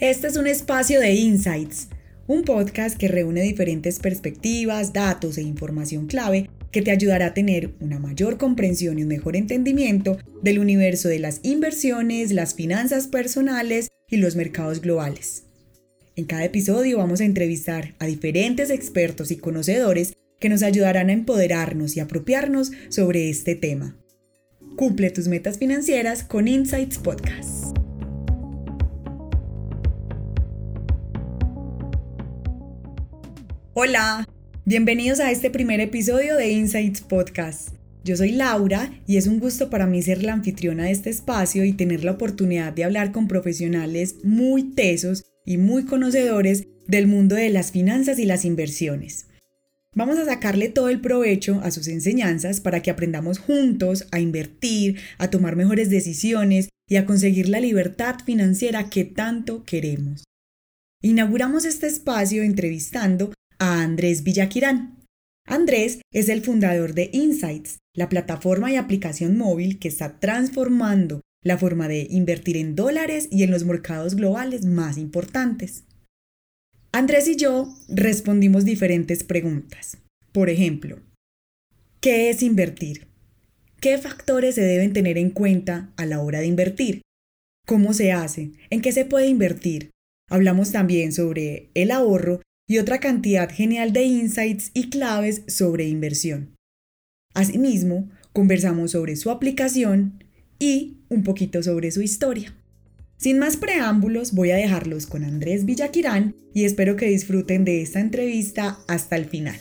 Este es un espacio de Insights, un podcast que reúne diferentes perspectivas, datos e información clave que te ayudará a tener una mayor comprensión y un mejor entendimiento del universo de las inversiones, las finanzas personales y los mercados globales. En cada episodio vamos a entrevistar a diferentes expertos y conocedores que nos ayudarán a empoderarnos y apropiarnos sobre este tema. Cumple tus metas financieras con Insights Podcast. Hola, bienvenidos a este primer episodio de Insights Podcast. Yo soy Laura y es un gusto para mí ser la anfitriona de este espacio y tener la oportunidad de hablar con profesionales muy tesos y muy conocedores del mundo de las finanzas y las inversiones. Vamos a sacarle todo el provecho a sus enseñanzas para que aprendamos juntos a invertir, a tomar mejores decisiones y a conseguir la libertad financiera que tanto queremos. Inauguramos este espacio entrevistando a Andrés Villaquirán. Andrés es el fundador de Insights, la plataforma y aplicación móvil que está transformando la forma de invertir en dólares y en los mercados globales más importantes. Andrés y yo respondimos diferentes preguntas. Por ejemplo, ¿qué es invertir? ¿Qué factores se deben tener en cuenta a la hora de invertir? ¿Cómo se hace? ¿En qué se puede invertir? Hablamos también sobre el ahorro y otra cantidad genial de insights y claves sobre inversión. Asimismo, conversamos sobre su aplicación y un poquito sobre su historia. Sin más preámbulos, voy a dejarlos con Andrés Villaquirán y espero que disfruten de esta entrevista hasta el final.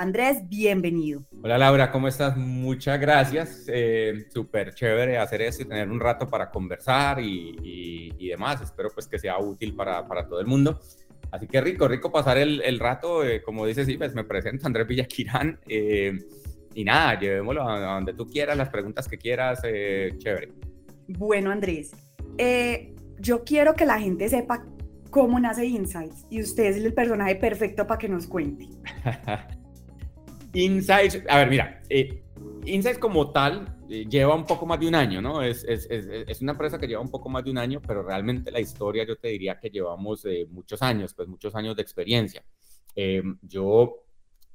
Andrés, bienvenido. Hola Laura, ¿cómo estás? Muchas gracias. Eh, Súper chévere hacer eso y tener un rato para conversar y, demás. Espero pues que sea útil para, todo el mundo. Así que rico, rico pasar el, rato. Eh, como dices, sí, pues me presento Andrés Villaquirán. Eh, y nada, llevémoslo a, donde tú quieras, las preguntas que quieras, chévere. Bueno, Andrés, yo quiero que la gente sepa cómo nace Insights y usted es el personaje perfecto para que nos cuente. Insights, a ver, mira, eh, Insights como tal eh, lleva un poco más de un año, ¿no? Es, es, es, una empresa que lleva un poco más de un año, pero realmente la historia yo te diría que llevamos eh, muchos años, pues muchos años de experiencia. Em, yo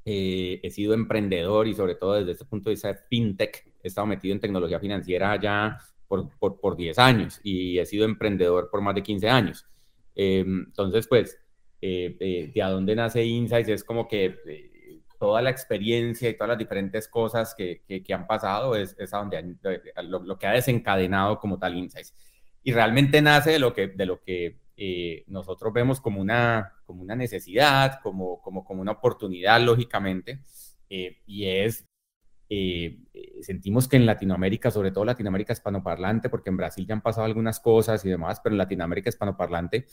he sido emprendedor y sobre todo desde este punto de vista de fintech, he estado metido en tecnología financiera ya por, por, por 10 años y he sido emprendedor por más de 15 años. Em, entonces, pues, de a dónde nace Insights es como que toda la experiencia y todas las diferentes cosas que, que, han pasado es, es donde lo, que ha desencadenado como tal Insights. Y realmente nace de lo que, de lo que eh, nosotros vemos como una, como una necesidad, como, como, como una oportunidad, lógicamente, eh, y es, eh, sentimos que en Latinoamérica, sobre todo Latinoamérica hispanoparlante, porque en Brasil ya han pasado algunas cosas y demás, pero en Latinoamérica hispanoparlante,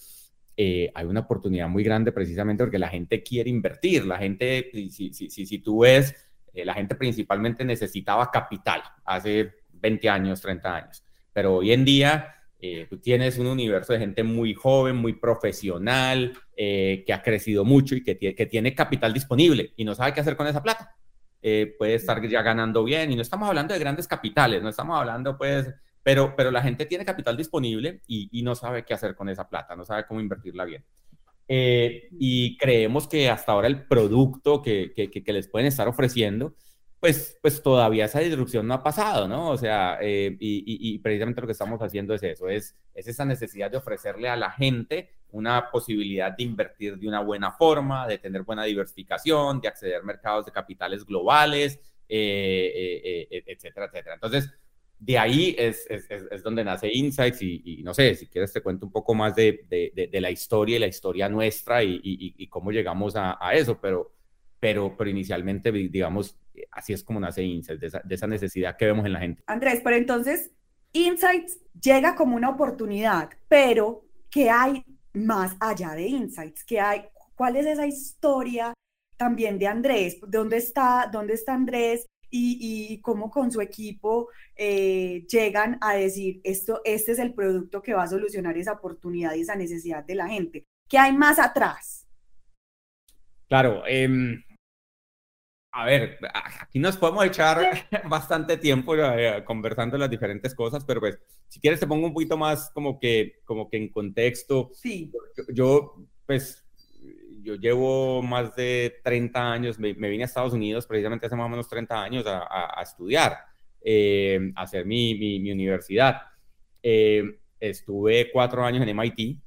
eh, hay una oportunidad muy grande precisamente porque la gente quiere invertir. La gente, si, si, si, si tú ves, eh, la gente principalmente necesitaba capital hace 20 años, 30 años. Pero hoy en día eh, tú tienes un universo de gente muy joven, muy profesional, que ha crecido mucho y que, que tiene capital disponible y no sabe qué hacer con esa plata. puede estar ya ganando bien y no estamos hablando de grandes capitales, no estamos hablando pues pero, pero la gente tiene capital disponible y, no sabe qué hacer con esa plata, no sabe cómo invertirla bien. Eh, y creemos que hasta ahora el producto que, que, les pueden estar ofreciendo, pues, pues todavía esa disrupción no ha pasado, ¿no? O sea, eh, y, y, precisamente lo que estamos haciendo es eso, es, es esa necesidad de ofrecerle a la gente una posibilidad de invertir de una buena forma, de tener buena diversificación, de acceder a mercados de capitales globales, eh, etcétera, etcétera. Entonces, de ahí es, es, donde nace Insights y, no sé, si quieres te cuento un poco más de, de, de la historia y la historia nuestra y, y cómo llegamos a, a, eso, pero, pero, pero inicialmente, digamos, así es como nace Insights, de esa, de esa necesidad que vemos en la gente. Andrés, pero entonces, Insights llega como una oportunidad, pero ¿qué hay más allá de Insights? ¿Qué hay? ¿Cuál es esa historia también de Andrés? ¿Dónde está, dónde está Andrés? Y, cómo con su equipo eh, llegan a decir, esto, este es el producto que va a solucionar esa oportunidad y esa necesidad de la gente. ¿Qué hay más atrás? Claro, em, a ver, aquí nos podemos echar bastante tiempo eh, conversando las diferentes cosas, pero pues si quieres te pongo un poquito más como que, como que en contexto. Sí. Yo, pues, yo llevo más de 30 años, me, vine a Estados Unidos precisamente hace más o menos 30 años a, estudiar, eh, a hacer mi, mi, universidad. Eh, estuve cuatro años en MIT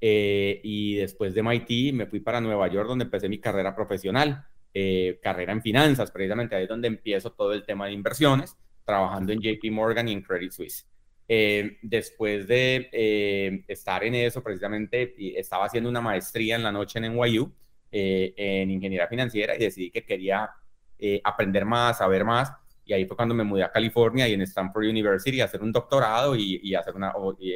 y después de MIT me fui para Nueva York donde empecé mi carrera profesional. Eh, carrera en finanzas, precisamente ahí es donde empiezo todo el tema de inversiones, trabajando en JP Morgan y en Credit Suisse. Eh, después de eh, estar en eso, precisamente estaba haciendo una maestría en la noche en NYU en ingeniería financiera y decidí que quería aprender más, saber más. Y ahí fue cuando me mudé a California y en Stanford University a hacer un doctorado y, hacer una,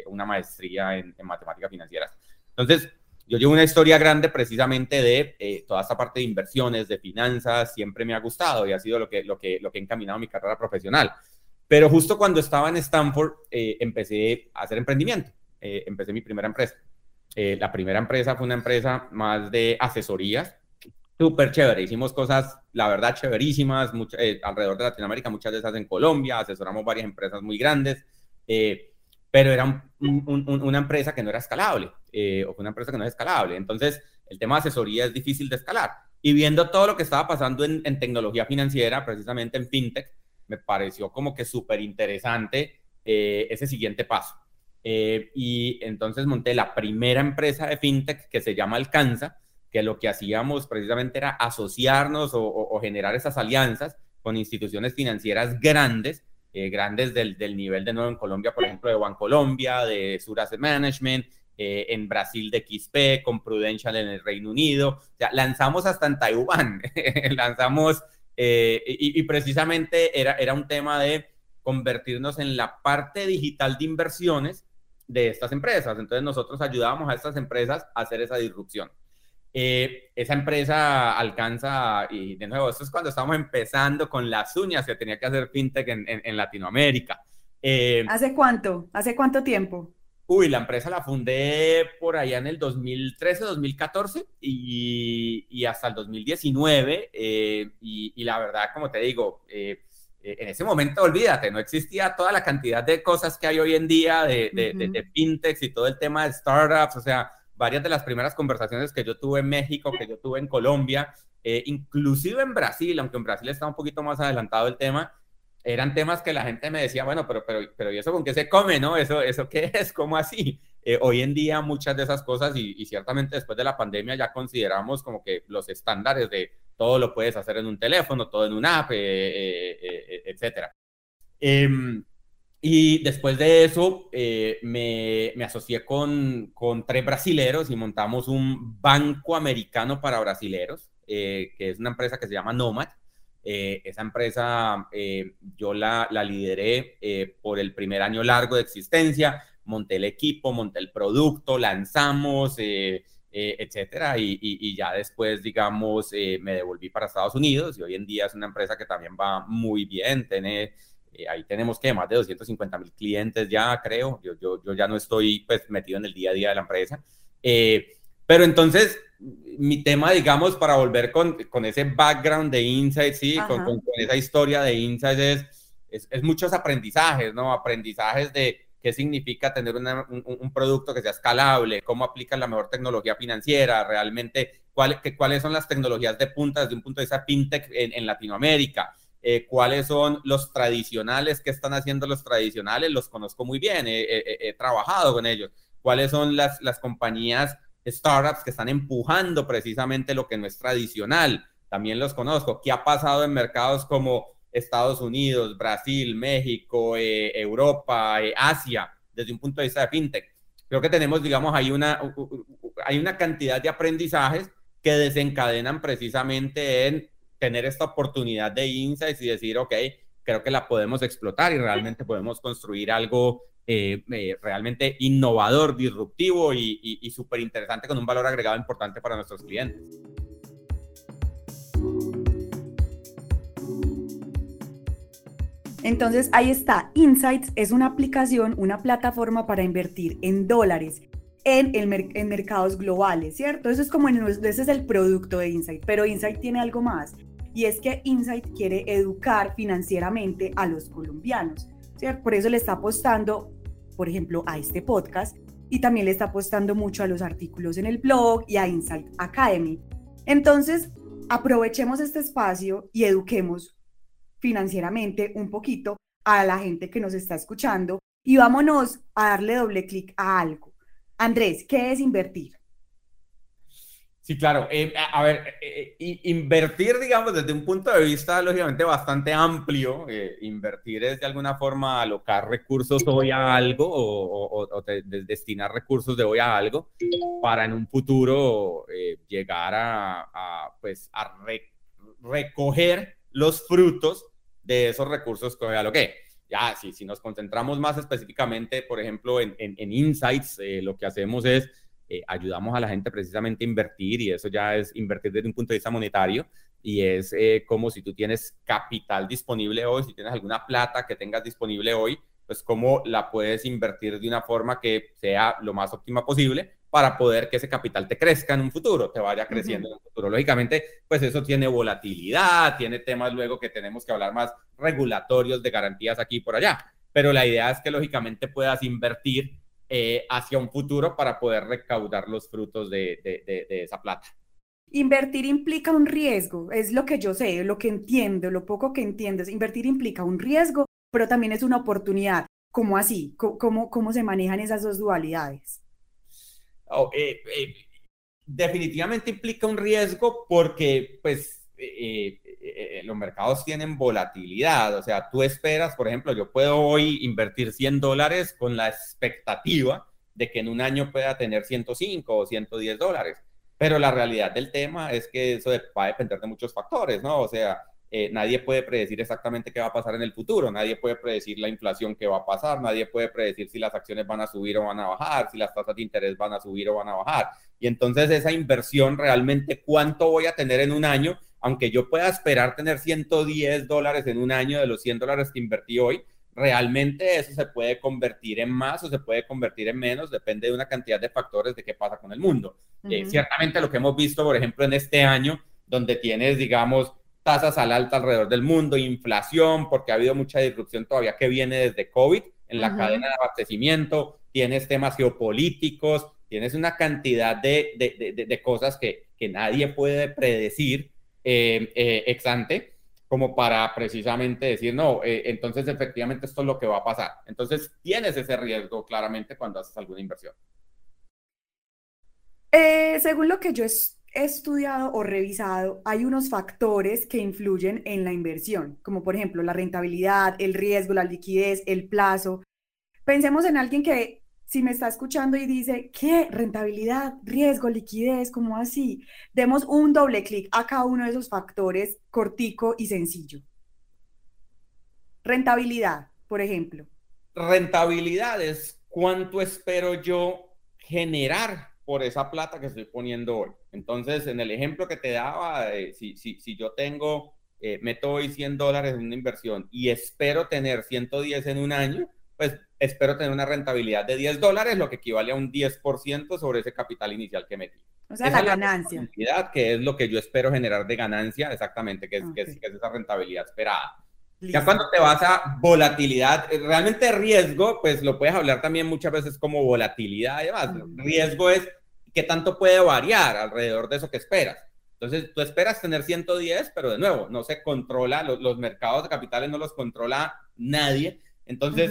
una maestría en, matemáticas financieras. Entonces, yo llevo una historia grande precisamente de eh, toda esta parte de inversiones, de finanzas, siempre me ha gustado y ha sido lo que, lo que, lo que ha encaminado mi carrera profesional. Pero justo cuando estaba en Stanford, eh, empecé a hacer emprendimiento, eh, empecé mi primera empresa. la primera empresa fue una empresa más de asesorías, súper chévere. Hicimos cosas, la verdad, chéverísimas alrededor de Latinoamérica, muchas de esas en Colombia, asesoramos varias empresas muy grandes pero era una empresa que no era escalable, eh, o una empresa que no es escalable. Entonces, el tema de asesoría es difícil de escalar. Y viendo todo lo que estaba pasando en, tecnología financiera, precisamente en fintech, me pareció como que súper interesante eh, ese siguiente paso. Eh, y entonces monté la primera empresa de fintech que se llama Alcanza, que lo que hacíamos precisamente era asociarnos o generar esas alianzas con instituciones financieras grandes eh, grandes del, del, nivel de nuevo en Colombia, por ejemplo, de Bancolombia, de Sur Asset Management, en Brasil de XP, con Prudential en el Reino Unido. O sea, lanzamos hasta en Taiwán, lanzamos, eh, y, y, precisamente era, era un tema de convertirnos en la parte digital de inversiones de estas empresas. Entonces nosotros ayudábamos a estas empresas a hacer esa disrupción. Eh, esa empresa alcanza, y de nuevo, esto es cuando estamos empezando con las uñas que tenía que hacer fintech en, en, Latinoamérica. Eh, ¿Hace cuánto? ¿Hace cuánto tiempo? Uy, la empresa la fundé por allá en el 2013, 2014 y, y hasta el 2019. Eh, y, y, la verdad, como te digo, en ese momento, olvídate, no existía toda la cantidad de cosas que hay hoy en día de, de, de, de fintechs y todo el tema de startups. O sea, varias de las primeras conversaciones que yo tuve en México, que yo tuve en Colombia, eh, inclusive en Brasil, aunque en Brasil está un poquito más adelantado el tema, eran temas que la gente me decía, bueno, pero, pero, pero ¿y eso con qué se come, no? ¿Eso, eso qué es? ¿Cómo así? Eh, hoy en día muchas de esas cosas y, ciertamente después de la pandemia ya consideramos como que los estándares de todo lo puedes hacer en un teléfono, todo en una app, eh, etcétera. Em, y después de eso eh, me, me, asocié con, con, tres brasileros y montamos un banco americano para brasileros, eh, que es una empresa que se llama Nomad. Eh, esa empresa yo la, la lideré por el primer año largo de existencia, monté el equipo, monté el producto, lanzamos, etcétera, y, y, y, ya después, digamos, me devolví para Estados Unidos y hoy en día es una empresa que también va muy bien, tiene eh, ahí tenemos que más de 250 mil clientes ya, creo. Yo, yo, yo, ya no estoy pues, metido en el día a día de la empresa. Eh, pero entonces, mi tema, digamos, para volver con, con ese background de Insights, sí, con, con, esa historia de Insights, es, es, es, muchos aprendizajes, ¿no? Aprendizajes de qué significa tener un, un, producto que sea escalable, cómo aplican la mejor tecnología financiera, realmente cuál, que, cuáles son las tecnologías de punta desde un punto de vista fintech en, en Latinoamérica. Eh, cuáles son los tradicionales, qué están haciendo los tradicionales, los conozco muy bien, he, trabajado con ellos, cuáles son las, las compañías startups que están empujando precisamente lo que no es tradicional, también los conozco, qué ha pasado en mercados como Estados Unidos, Brasil, México, eh, Europa, eh, Asia, desde un punto de vista de fintech. Creo que tenemos, digamos, hay una, hay una cantidad de aprendizajes que desencadenan precisamente en tener esta oportunidad de insights y decir, ok, creo que la podemos explotar y realmente podemos construir algo eh, eh, realmente innovador, disruptivo y, y, súper interesante con un valor agregado importante para nuestros clientes. Entonces ahí está, Insights es una aplicación, una plataforma para invertir en dólares en, el en mercados globales, ¿cierto? Eso es como, ese es el producto de Insight, pero Insight tiene algo más y es que Insight quiere educar financieramente a los colombianos. Por eso le está apostando, por ejemplo, a este podcast y también le está apostando mucho a los artículos en el blog y a Insight Academy. Entonces, aprovechemos este espacio y eduquemos financieramente un poquito a la gente que nos está escuchando y vámonos a darle doble clic a algo. Andrés, ¿qué es invertir? Sí, claro. Eh, a, ver, eh, eh, invertir, digamos, desde un punto de vista lógicamente bastante amplio, invertir es de alguna forma alocar recursos hoy a algo o, destinar recursos de hoy a algo para en un futuro llegar a, pues, a recoger los frutos de esos recursos que hoy aloqué. Ya, si, si nos concentramos más específicamente, por ejemplo, en, en, Insights, lo que hacemos es eh, ayudamos a la gente precisamente a invertir y eso ya es invertir desde un punto de vista monetario y es eh, como si tú tienes capital disponible hoy, si tienes alguna plata que tengas disponible hoy, pues cómo la puedes invertir de una forma que sea lo más óptima posible para poder que ese capital te crezca en un futuro, te vaya creciendo en un futuro. Lógicamente, pues eso tiene volatilidad, tiene temas luego que tenemos que hablar más regulatorios de garantías aquí y por allá, pero la idea es que lógicamente puedas invertir eh, hacia un futuro para poder recaudar los frutos de, esa plata. Invertir implica un riesgo, es lo que yo sé, lo que entiendo, lo poco que entiendes. Invertir implica un riesgo, pero también es una oportunidad. ¿Cómo así? ¿Cómo, cómo se manejan esas dos dualidades? Oh, eh, eh, definitivamente implica un riesgo porque, pues, eh, los mercados tienen volatilidad, o sea, tú esperas, por ejemplo, yo puedo hoy invertir 100 dólares con la expectativa de que en un año pueda tener 105 o 110 dólares, pero la realidad del tema es que eso va a depender de muchos factores, ¿no? O sea, eh, nadie puede predecir exactamente qué va a pasar en el futuro, nadie puede predecir la inflación que va a pasar, nadie puede predecir si las acciones van a subir o van a bajar, si las tasas de interés van a subir o van a bajar. Y entonces esa inversión realmente, ¿cuánto voy a tener en un año? Aunque yo pueda esperar tener 110 dólares en un año de los 100 dólares que invertí hoy, realmente eso se puede convertir en más o se puede convertir en menos, depende de una cantidad de factores de qué pasa con el mundo. Eh, ciertamente lo que hemos visto, por ejemplo, en este año, donde tienes, digamos, tasas al alta alrededor del mundo, inflación, porque ha habido mucha disrupción todavía que viene desde COVID en la cadena de abastecimiento, tienes temas geopolíticos, tienes una cantidad de, de, de cosas que, que nadie puede predecir eh, eh, ex ante como para precisamente decir, no, eh, entonces efectivamente esto es lo que va a pasar. Entonces tienes ese riesgo claramente cuando haces alguna inversión. según lo que yo he estudiado o revisado, hay unos factores que influyen en la inversión, como por ejemplo la rentabilidad, el riesgo, la liquidez, el plazo. Pensemos en alguien que si me está escuchando y dice, ¿qué? Rentabilidad, riesgo, liquidez, ¿cómo así? Demos un doble clic a cada uno de esos factores cortico y sencillo. Rentabilidad, por ejemplo. Rentabilidad es cuánto espero yo generar por esa plata que estoy poniendo hoy. Entonces, en el ejemplo que te daba, eh, si, si, si, yo tengo, eh, meto hoy 100 dólares en una inversión y espero tener 110 en un año, pues espero tener una rentabilidad de 10 dólares, lo que equivale a un 10% sobre ese capital inicial que metí. O sea, la ganancia. que es lo que yo espero generar de ganancia, exactamente, que es, que es, esa rentabilidad esperada. Ya cuando te vas a volatilidad, eh, realmente riesgo, pues lo puedes hablar también muchas veces como volatilidad y demás. Riesgo es qué tanto puede variar alrededor de eso que esperas. Entonces, tú esperas tener 110, pero de nuevo, no se controla, los, los mercados de capitales no los controla nadie. Entonces,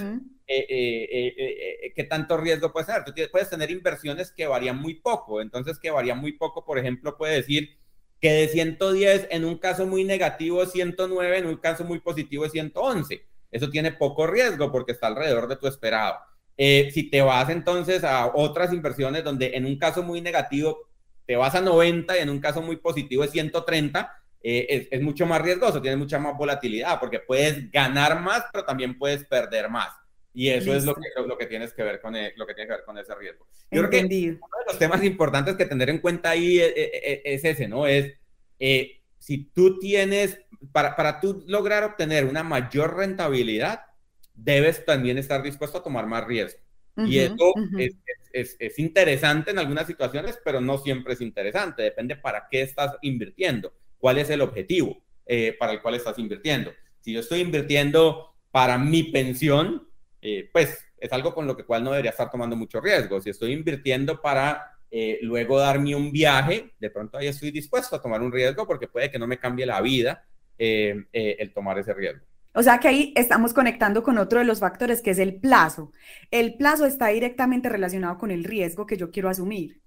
eh, eh, eh, ¿qué tanto riesgo puede ser? Tú puedes tener inversiones que varían muy poco. Entonces, que varían muy poco, por ejemplo, puede decir que de 110 en un caso muy negativo es 109, en un caso muy positivo es 111. Eso tiene poco riesgo porque está alrededor de tu esperado. si te vas entonces a otras inversiones donde en un caso muy negativo te vas a 90 y en un caso muy positivo es 130, es, es, mucho más riesgoso, tiene mucha más volatilidad porque puedes ganar más, pero también puedes perder más. Y eso es lo que, lo que tienes que ver con, e, lo que tiene que ver con ese riesgo. Yo creo que uno de los temas importantes que tener en cuenta ahí es, e, e, es ese, ¿no? Es eh, si tú tienes, para, para tú lograr obtener una mayor rentabilidad, debes también estar dispuesto a tomar más riesgo. y eso es, es, es, interesante en algunas situaciones, pero no siempre es interesante. Depende para qué estás invirtiendo, cuál es el objetivo. eh, para el cual estás invirtiendo. Si yo estoy invirtiendo para mi pensión, eh, pues es algo con lo que cual no debería estar tomando mucho riesgo. Si estoy invirtiendo para eh, luego darme un viaje, de pronto ahí estoy dispuesto a tomar un riesgo porque puede que no me cambie la vida el tomar ese riesgo. O sea que ahí estamos conectando con otro de los factores que es el plazo. El plazo está directamente relacionado con el riesgo que yo quiero asumir.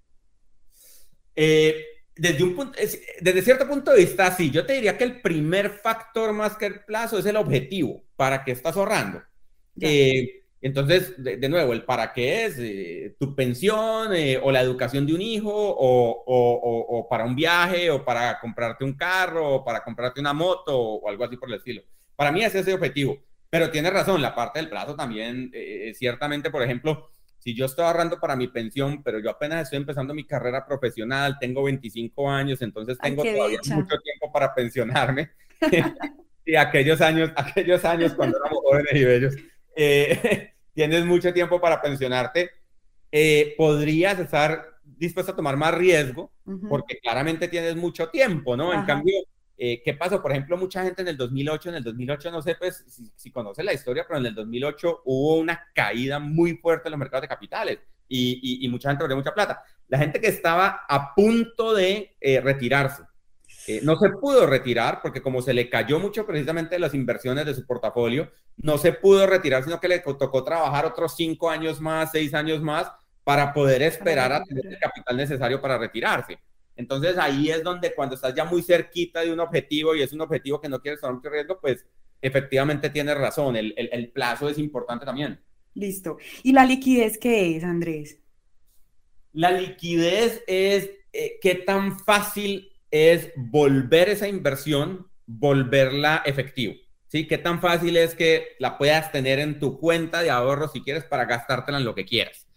Eh, desde, un punto, desde cierto punto de vista, sí, yo te diría que el primer factor más que el plazo es el objetivo, para qué estás ahorrando. Eh, entonces, de, nuevo, el para qué es eh, tu pensión o la educación de un hijo o, o, para un viaje o para comprarte un carro o para comprarte una moto o algo así por el estilo. Para mí es ese objetivo. Pero tiene razón, la parte del plazo también, ciertamente, por ejemplo, si yo estoy ahorrando para mi pensión, pero yo apenas estoy empezando mi carrera profesional, tengo 25 años, entonces tengo todavía mucho tiempo para pensionarme. y aquellos años, aquellos años cuando éramos jóvenes y bellos, eh, tienes mucho tiempo para pensionarte, eh, podrías estar dispuesto a tomar más riesgo porque claramente tienes mucho tiempo, ¿no? En cambio, eh, ¿Qué pasó? Por ejemplo, mucha gente en el 2008, en el 2008, no sé pues, si, conoce la historia, pero en el 2008 hubo una caída muy fuerte en los mercados de capitales y, mucha gente perdió mucha plata. La gente que estaba a punto de eh, retirarse, eh, no se pudo retirar porque como se le cayó mucho precisamente las inversiones de su portafolio, no se pudo retirar, sino que le tocó trabajar otros cinco años más, seis años más para poder esperar a tener el capital necesario para retirarse. Entonces ahí es donde cuando estás ya muy cerquita de un objetivo y es un objetivo que no quieres tomar mucho riesgo, pues efectivamente tienes razón, el, el, plazo es importante también. Listo. ¿Y la liquidez qué es, Andrés? La liquidez es eh, qué tan fácil es volver esa inversión, volverla efectivo. ¿Sí? ¿Qué tan fácil es que la puedas tener en tu cuenta de ahorro si quieres para gastártela en lo que quieras?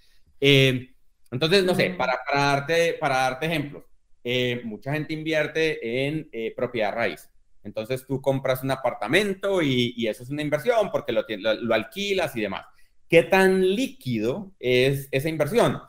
Eh, entonces, no sé, para, para, darte, para darte ejemplos, eh, mucha gente invierte en eh, propiedad raíz. Entonces tú compras un apartamento y, eso es una inversión porque lo, lo, alquilas y demás. ¿Qué tan líquido es esa inversión?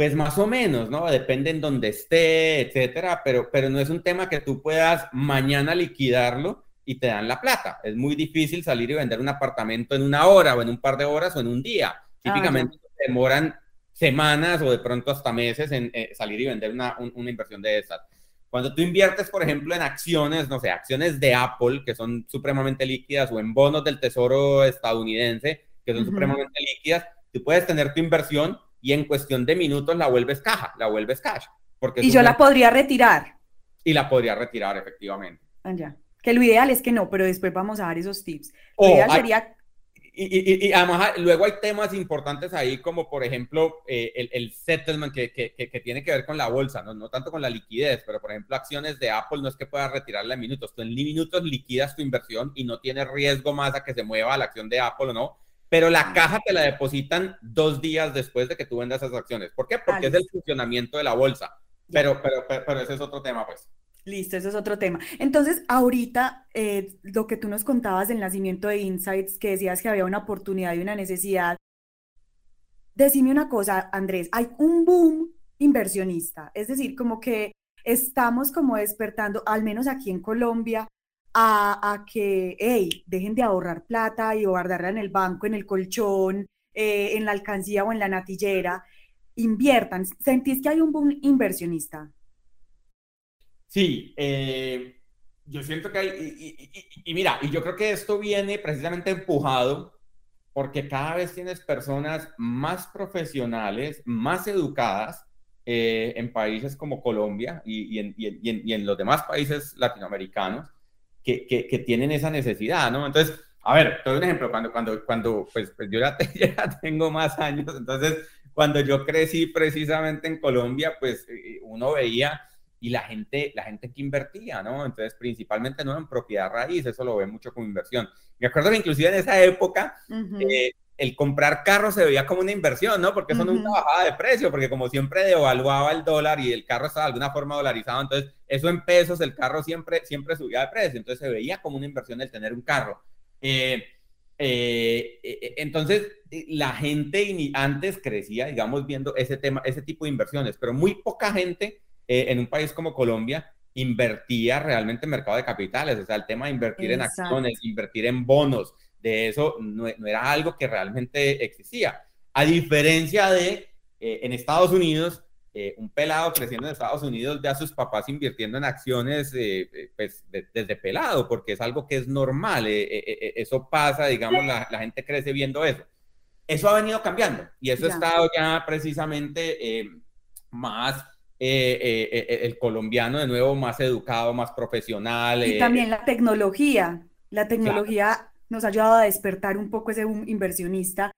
Pues más o menos, ¿no? Depende en dónde esté, etcétera, pero, pero no es un tema que tú puedas mañana liquidarlo y te dan la plata. Es muy difícil salir y vender un apartamento en una hora o en un par de horas o en un día. Ah, Típicamente demoran semanas o de pronto hasta meses en eh, salir y vender una, una inversión de esas. Cuando tú inviertes, por ejemplo, en acciones, no sé, acciones de Apple, que son supremamente líquidas, o en bonos del Tesoro estadounidense, que son supremamente líquidas, tú puedes tener tu inversión y en cuestión de minutos la vuelves caja, la vuelves cash. Porque y yo la podría retirar. Y la podría retirar, efectivamente. Ah, ya. Que lo ideal es que no, pero después vamos a dar esos tips. Lo ideal sería y, además luego hay temas importantes ahí como por ejemplo eh, el, el, settlement que, que, que, tiene que ver con la bolsa, ¿no? no tanto con la liquidez, pero por ejemplo acciones de Apple no es que puedas retirarla en minutos, tú en minutos liquidas tu inversión y no tienes riesgo más a que se mueva la acción de Apple o no, pero la caja te la depositan dos días después de que tú vendas esas acciones. ¿Por qué? Porque es el funcionamiento de la bolsa, pero, pero, pero, pero ese es otro tema pues. Listo, eso es otro tema. Entonces, ahorita, eh, lo que tú nos contabas del nacimiento de Insights, que decías que había una oportunidad y una necesidad. Decime una cosa, Andrés, hay un boom inversionista, es decir, como que estamos como despertando, al menos aquí en Colombia, a, que, hey, dejen de ahorrar plata y guardarla en el banco, en el colchón, eh, en la alcancía o en la natillera, inviertan. ¿Sentís que hay un boom inversionista? Sí, eh, yo siento que hay, y, mira, y yo creo que esto viene precisamente empujado porque cada vez tienes personas más profesionales, más educadas eh, en países como Colombia y, en, los demás países latinoamericanos que, que, tienen esa necesidad, ¿no? Entonces, a ver, te doy un ejemplo, cuando, cuando, cuando pues, pues yo ya, ya, tengo más años, entonces, cuando yo crecí precisamente en Colombia, pues eh, uno veía y la gente, la gente que invertía, ¿no? Entonces, principalmente no en propiedad raíz, eso lo ve mucho como inversión. Me acuerdo que inclusive en esa época, eh, el comprar carro se veía como una inversión, ¿no? Porque eso no es una bajada de precio, porque como siempre devaluaba el dólar y el carro estaba de alguna forma dolarizado, entonces eso en pesos, el carro siempre, siempre subía de precio, entonces se veía como una inversión el tener un carro. Eh, eh, entonces, la gente antes crecía, digamos, viendo ese tema, ese tipo de inversiones, pero muy poca gente eh, en un país como Colombia invertía realmente en mercado de capitales, o sea, el tema de invertir en acciones, invertir en bonos, de eso no, era algo que realmente existía. A diferencia de eh, en Estados Unidos, eh, un pelado creciendo en Estados Unidos ve a sus papás invirtiendo en acciones eh, pues, desde pelado, porque es algo que es normal, eso pasa, digamos, la, la, gente crece viendo eso. Eso ha venido cambiando y eso ha estado ya precisamente más el colombiano de nuevo más educado, más profesional. Y también la tecnología. La tecnología nos ha ayudado a despertar un poco ese boom inversionista.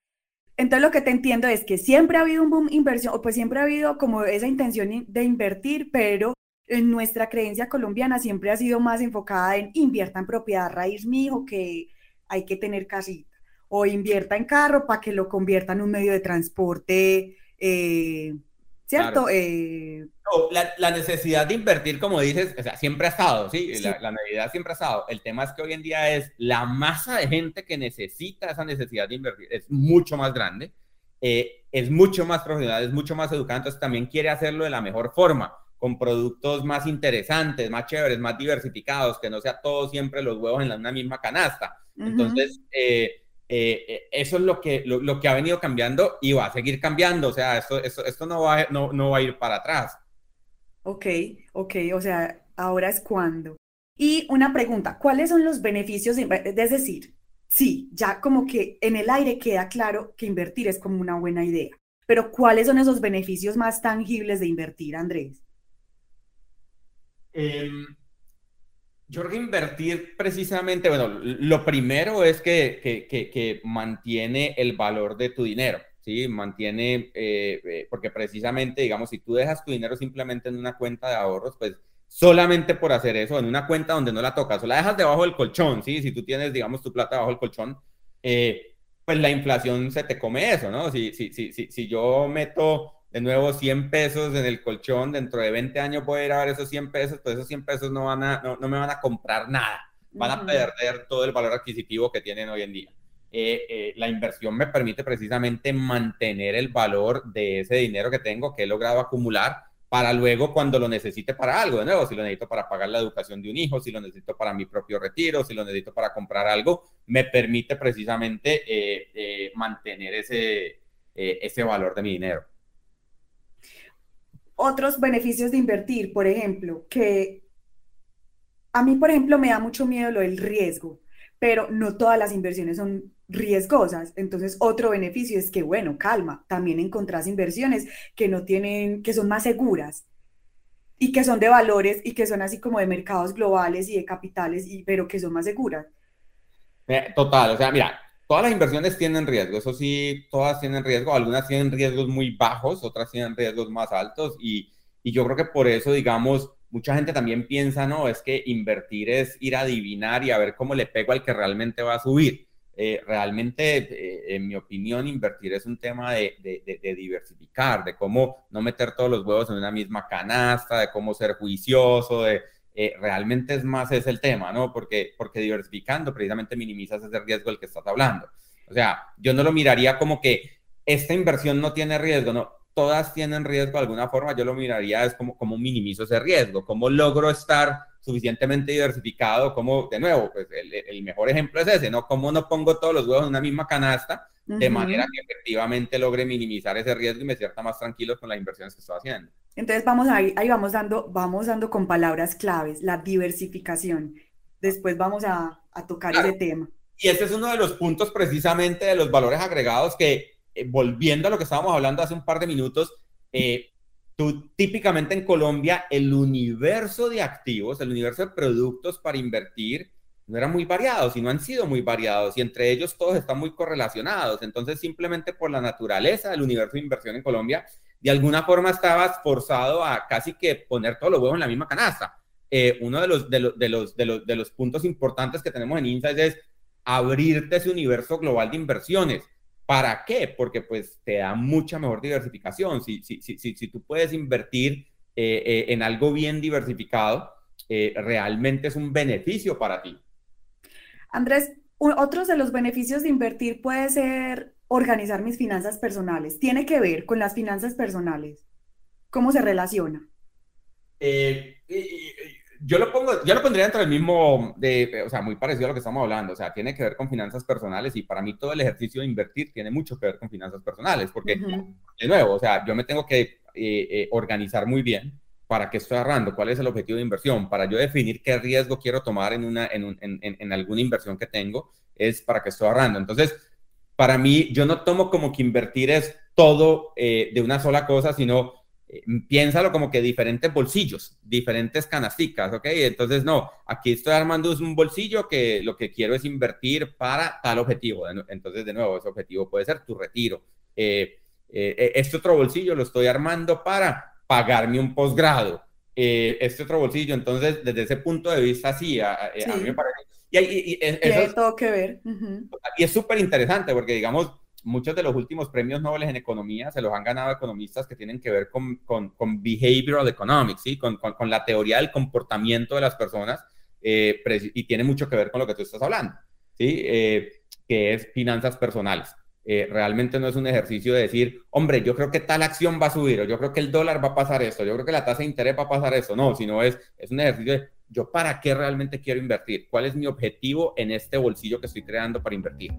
Entonces lo que te entiendo es que siempre ha habido un boom inversión, o pues siempre ha habido como esa intención de invertir, pero en nuestra creencia colombiana siempre ha sido más enfocada en invierta en propiedad raíz, mijo, que hay que tener casita, o invierta en carro para que lo convierta en un medio de transporte eh, ¿cierto? Eh, la, necesidad de invertir, como dices, o sea, siempre ha estado, ¿sí? La, la, necesidad siempre ha estado. El tema es que hoy en día es la masa de gente que necesita esa necesidad de invertir, es mucho más grande, eh, es mucho más profesional, es mucho más educado, entonces también quiere hacerlo de la mejor forma, con productos más interesantes, más chéveres, más diversificados, que no sea todo siempre los huevos en la, una misma canasta. Entonces, eh, eh, eh, eso es lo que, lo, que ha venido cambiando y va a seguir cambiando. O sea, esto, esto, esto no, va, no, no va a ir para atrás. Ok, ok, o sea, ahora es cuando. Y una pregunta, ¿cuáles son los beneficios? De, es decir, sí, ya como que en el aire queda claro que invertir es como una buena idea, pero ¿cuáles son esos beneficios más tangibles de invertir, Andrés? Eh, yo creo que invertir precisamente, bueno, lo primero es que, que, que, mantiene el valor de tu dinero, ¿sí? Mantiene, eh, eh, porque precisamente, digamos, si tú dejas tu dinero simplemente en una cuenta de ahorros, pues solamente por hacer eso, en una cuenta donde no la tocas, o la dejas debajo del colchón, ¿sí? Si tú tienes, digamos, tu plata debajo del colchón, eh, pues la inflación se te come eso, ¿no? Si, si, si, si, si yo meto de nuevo 100 pesos en el colchón, dentro de 20 años voy a ir a ver esos 100 pesos, pues esos 100 pesos no, van a, no, me van a comprar nada, van a perder todo el valor adquisitivo que tienen hoy en día. Eh, eh, la inversión me permite precisamente mantener el valor de ese dinero que tengo, que he logrado acumular, para luego cuando lo necesite para algo, de nuevo, si lo necesito para pagar la educación de un hijo, si lo necesito para mi propio retiro, si lo necesito para comprar algo, me permite precisamente eh, mantener ese, ese valor de mi dinero otros beneficios de invertir, por ejemplo, que a mí, por ejemplo, me da mucho miedo lo del riesgo, pero no todas las inversiones son riesgosas. Entonces, otro beneficio es que, bueno, calma, también encontrás inversiones que no tienen, que son más seguras y que son de valores y que son así como de mercados globales y de capitales, y, pero que son más seguras. Eh, total, o sea, mira, Todas las inversiones tienen riesgo, eso sí, todas tienen riesgo, algunas tienen riesgos muy bajos, otras tienen riesgos más altos y, y yo creo que por eso, digamos, mucha gente también piensa, no, es que invertir es ir a adivinar y a ver cómo le pego al que realmente va a subir. Eh, realmente, eh, en mi opinión, invertir es un tema de, de, de, diversificar, de cómo no meter todos los huevos en una misma canasta, de cómo ser juicioso, de, eh, realmente es más ese el tema, ¿no? Porque, porque diversificando precisamente minimizas ese riesgo del que estás hablando. O sea, yo no lo miraría como que esta inversión no tiene riesgo, no, todas tienen riesgo de alguna forma, yo lo miraría es como, como minimizo ese riesgo, cómo logro estar suficientemente diversificado, como, de nuevo, pues el, el mejor ejemplo es ese, ¿no? Cómo no pongo todos los huevos en una misma canasta, de manera que efectivamente logre minimizar ese riesgo y me sienta más tranquilo con las inversiones que estoy haciendo. Entonces vamos ahí, ahí vamos dando, vamos dando con palabras claves, la diversificación. Después vamos a, a tocar ese tema. Y ese es uno de los puntos precisamente de los valores agregados que, eh, volviendo a lo que estábamos hablando hace un par de minutos, eh, tú típicamente en Colombia el universo de activos, el universo de productos para invertir, no eran muy variados y no han sido muy variados y entre ellos todos están muy correlacionados. Entonces, simplemente por la naturaleza del universo de inversión en Colombia, de alguna forma estabas forzado a casi que poner todos los huevos en la misma canasta. Eh, uno de los, puntos importantes que tenemos en Insights es abrirte ese universo global de inversiones. ¿Para qué? Porque pues te da mucha mejor diversificación. Si, si, si, si, si tú puedes invertir eh, eh, en algo bien diversificado, realmente es un beneficio para ti. Andrés, otros de los beneficios de invertir puede ser organizar mis finanzas personales. Tiene que ver con las finanzas personales. ¿Cómo se relaciona? Eh, yo lo pongo, yo lo pondría dentro del mismo, de, o sea, muy parecido a lo que estamos hablando, o sea, tiene que ver con finanzas personales y para mí todo el ejercicio de invertir tiene mucho que ver con finanzas personales, porque, de nuevo, o sea, yo me tengo que eh, eh, organizar muy bien para qué estoy ahorrando, cuál es el objetivo de inversión, para yo definir qué riesgo quiero tomar en, una, en, en, en alguna inversión que tengo, es para qué estoy ahorrando. Entonces, para mí, yo no tomo como que invertir es todo eh, de una sola cosa, sino eh, piénsalo como que diferentes bolsillos, diferentes canasticas, ¿ok? Entonces, no, aquí estoy armando un bolsillo que lo que quiero es invertir para tal objetivo. Entonces, de nuevo, ese objetivo puede ser tu retiro. Eh, eh, este otro bolsillo lo estoy armando para pagarme un posgrado. este otro bolsillo, entonces, desde ese punto de vista, sí, a, mí me parece. Y, y, eso todo que ver. Y es súper interesante porque, digamos, muchos de los últimos premios Nobel en economía se los han ganado economistas que tienen que ver con, con, con behavioral economics, ¿sí? Con, con, la teoría del comportamiento de las personas eh, y tiene mucho que ver con lo que tú estás hablando, ¿sí? Eh, que es finanzas personales. Eh, realmente no es un ejercicio de decir, hombre, yo creo que tal acción va a subir, o yo creo que el dólar va a pasar esto, yo creo que la tasa de interés va a pasar eso, no, sino es, es un ejercicio de, yo para qué realmente quiero invertir, cuál es mi objetivo en este bolsillo que estoy creando para invertir.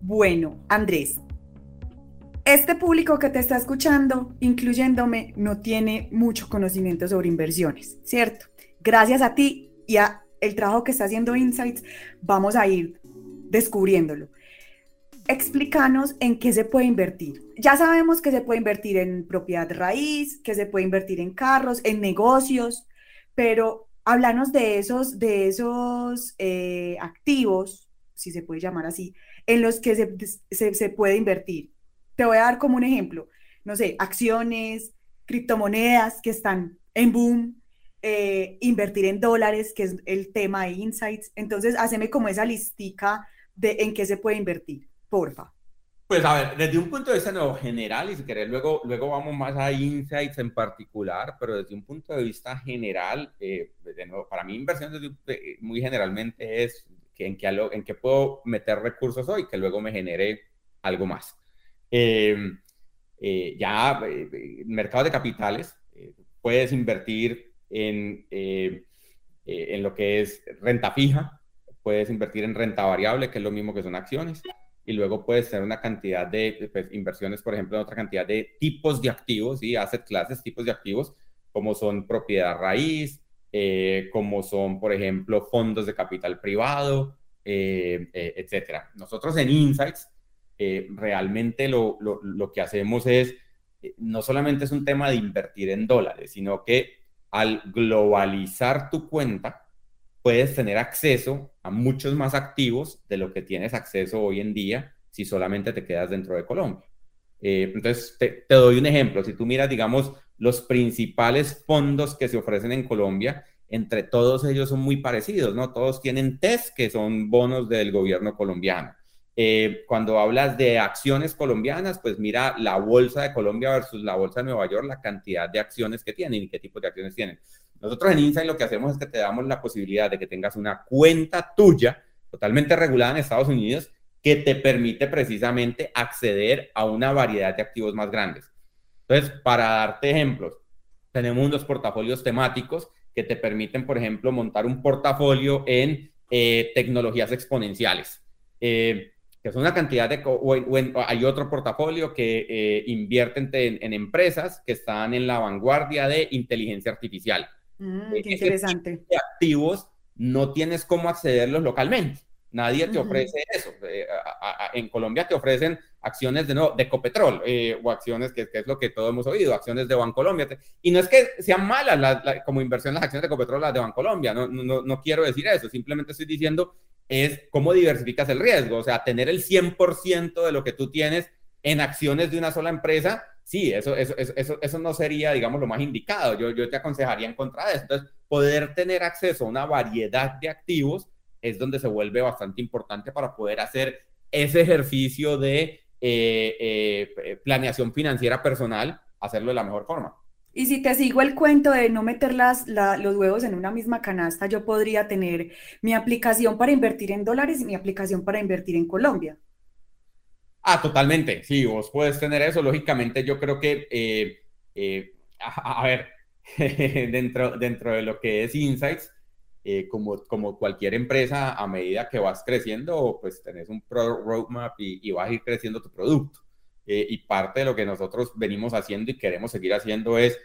Bueno, Andrés, este público que te está escuchando, incluyéndome, no tiene mucho conocimiento sobre inversiones, ¿cierto? Gracias a ti y a el trabajo que está haciendo Insights, vamos a ir descubriéndolo. Explícanos en qué se puede invertir. Ya sabemos que se puede invertir en propiedad raíz, que se puede invertir en carros, en negocios, pero háblanos de esos, de esos eh, activos, si se puede llamar así, en los que se, se, puede invertir. Te voy a dar como un ejemplo, no sé, acciones, criptomonedas que están en boom, eh, invertir en dólares, que es el tema de insights. Entonces, haceme como esa listica de en qué se puede invertir, porfa. Pues a ver, desde un punto de vista nuevo general, y si querés, luego, luego vamos más a insights en particular, pero desde un punto de vista general, eh, de nuevo, para mí inversión desde, muy generalmente es en qué, en qué puedo meter recursos hoy que luego me genere algo más. Eh, eh, ya, eh, mercado de capitales, puedes invertir en, en lo que es renta fija, puedes invertir en renta variable, que es lo mismo que son acciones, y luego puedes tener una cantidad de pues, inversiones, por ejemplo, en otra cantidad de tipos de activos, y asset classes, tipos de activos, como son propiedad raíz, eh, como son, por ejemplo, fondos de capital privado, eh, eh, etcétera. Nosotros en Insights realmente lo, lo, que hacemos es, no solamente es un tema de invertir en dólares, sino que al globalizar tu cuenta, puedes tener acceso a muchos más activos de lo que tienes acceso hoy en día si solamente te quedas dentro de Colombia. entonces, te, te, doy un ejemplo. Si tú miras, digamos, los principales fondos que se ofrecen en Colombia, entre todos ellos son muy parecidos, ¿no? Todos tienen TES, que son bonos del gobierno colombiano. Eh, cuando hablas de acciones colombianas, pues mira la bolsa de Colombia versus la bolsa de Nueva York, la cantidad de acciones que tienen y qué tipo de acciones tienen. Nosotros en Insight lo que hacemos es que te damos la posibilidad de que tengas una cuenta tuya totalmente regulada en Estados Unidos que te permite precisamente acceder a una variedad de activos más grandes. Entonces, para darte ejemplos, tenemos unos portafolios temáticos que te permiten, por ejemplo, montar un portafolio en eh, tecnologías exponenciales, eh, que es una cantidad de... hay otro portafolio que eh, invierten en, empresas que están en la vanguardia de inteligencia artificial. Mm, qué interesante. De activos no tienes cómo accederlos localmente. Nadie te ofrece eso. Eh, en Colombia te ofrecen acciones de, no, de Ecopetrol eh, o acciones que, es lo que todos hemos oído, acciones de Bancolombia. Y no es que sean malas como inversión las acciones de Ecopetrol, las de Bancolombia. No, no, no quiero decir eso. Simplemente estoy diciendo es cómo diversificas el riesgo. O sea, tener el 100% de lo que tú tienes en acciones de una sola empresa, sí, eso, eso, eso, eso no sería, digamos, lo más indicado. Yo, yo te aconsejaría en contra de eso. Entonces, poder tener acceso a una variedad de activos es donde se vuelve bastante importante para poder hacer ese ejercicio de eh, eh, planeación financiera personal, hacerlo de la mejor forma. Y si te sigo el cuento de no meter las, los huevos en una misma canasta, yo podría tener mi aplicación para invertir en dólares y mi aplicación para invertir en Colombia. Ah, totalmente. Sí, vos puedes tener eso. Lógicamente, yo creo que, eh, eh, a, ver, dentro, dentro de lo que es Insights, eh, como, como cualquier empresa, a medida que vas creciendo, pues tenés un roadmap y, y vas a ir creciendo tu producto. y parte de lo que nosotros venimos haciendo y queremos seguir haciendo es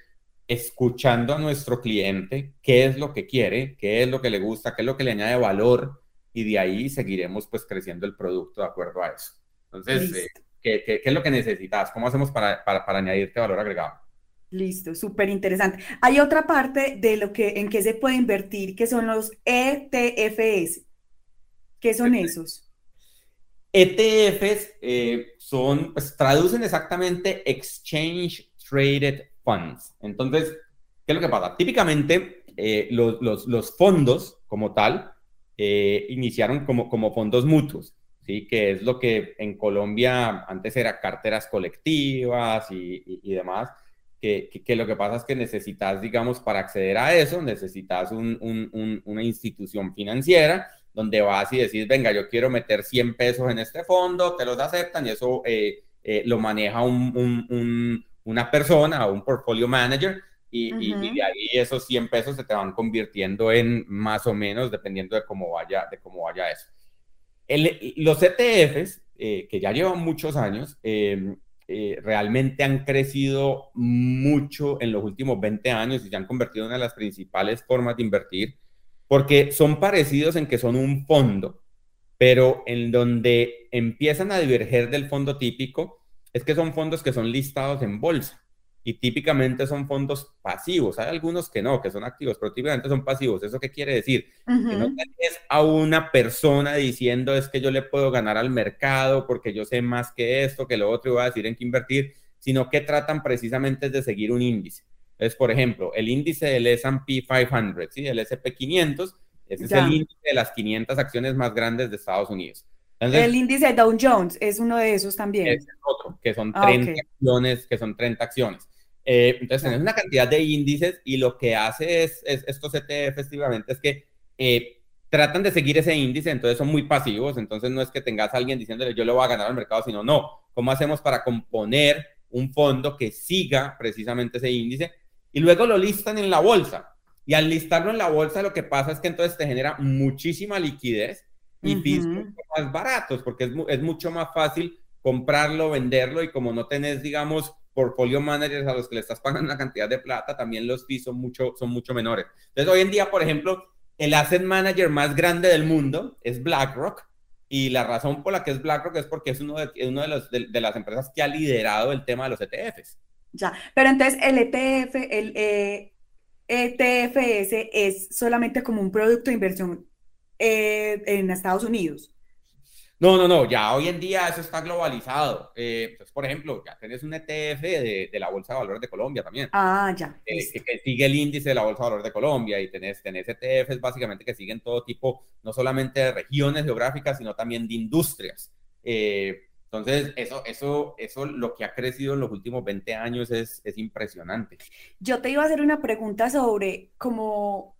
escuchando a nuestro cliente qué es lo que quiere, qué es lo que le gusta, qué es lo que le añade valor y de ahí seguiremos pues creciendo el producto de acuerdo a eso. Entonces, eh, ¿qué, qué, es lo que necesitas? ¿Cómo hacemos para, para, para añadirte valor agregado? Listo, súper interesante. Hay otra parte de lo que en qué se puede invertir que son los ETFs. ¿Qué son esos? ETFs eh, son, pues traducen exactamente Exchange Traded Funds. Entonces, ¿qué es lo que pasa? Típicamente, eh, los, los, los, fondos como tal eh, iniciaron como, como fondos mutuos, ¿sí? Que es lo que en Colombia antes era carteras colectivas y, y, demás. Que, que, lo que pasa es que necesitas, digamos, para acceder a eso, necesitas un, un, una institución financiera donde vas y decís, venga, yo quiero meter 100 pesos en este fondo, te los aceptan y eso eh, lo maneja un, una persona o un portfolio manager y, de ahí esos 100 pesos se te van convirtiendo en más o menos dependiendo de cómo vaya, de cómo vaya eso. Los ETFs, eh, que ya llevan muchos años, em, eh, realmente han crecido mucho en los últimos 20 años y se han convertido en una de las principales formas de invertir porque son parecidos en que son un fondo, pero en donde empiezan a diverger del fondo típico es que son fondos que son listados en bolsa y típicamente son fondos pasivos. Hay algunos que no, que son activos, pero típicamente son pasivos. ¿Eso qué quiere decir? Que no tenés a una persona diciendo es que yo le puedo ganar al mercado porque yo sé más que esto, que lo otro y voy a decir en qué invertir, sino que tratan precisamente de seguir un índice. Es, por ejemplo, el índice del S&P 500, ¿sí? el S&P 500, ese es el índice de las 500 acciones más grandes de Estados Unidos el índice Dow Jones es uno de esos también. Es otro, que son 30 ah, acciones, que son 30 acciones. Eh, entonces, tenés una cantidad de índices y lo que hace es, estos ETF efectivamente es que eh, tratan de seguir ese índice, entonces son muy pasivos, entonces no es que tengas a alguien diciéndole yo le voy a ganar al mercado, sino no, ¿cómo hacemos para componer un fondo que siga precisamente ese índice? Y luego lo listan en la bolsa. Y al listarlo en la bolsa, lo que pasa es que entonces te genera muchísima liquidez y más baratos, porque es, es, mucho más fácil comprarlo, venderlo y como no tenés, digamos, portfolio managers a los que le estás pagando una cantidad de plata, también los fees son mucho, son mucho menores. Entonces, hoy en día, por ejemplo, el asset manager más grande del mundo es BlackRock y la razón por la que es BlackRock es porque es uno de, uno de, los, las empresas que ha liderado el tema de los ETFs. Ya, pero entonces el ETF, el eh, ETFS es solamente como un producto de inversión eh, en Estados Unidos. No, no, no, ya hoy en día eso está globalizado. Eh, pues, por ejemplo, ya tenés un ETF de, de, la Bolsa de Valores de Colombia también. Ah, ya. Eh, que, sigue el índice de la Bolsa de Valores de Colombia y tenés, tenés ETFs básicamente que siguen todo tipo, no solamente de regiones geográficas, sino también de industrias. entonces, eso, eso, eso, lo que ha crecido en los últimos 20 años es, es impresionante. Yo te iba a hacer una pregunta sobre cómo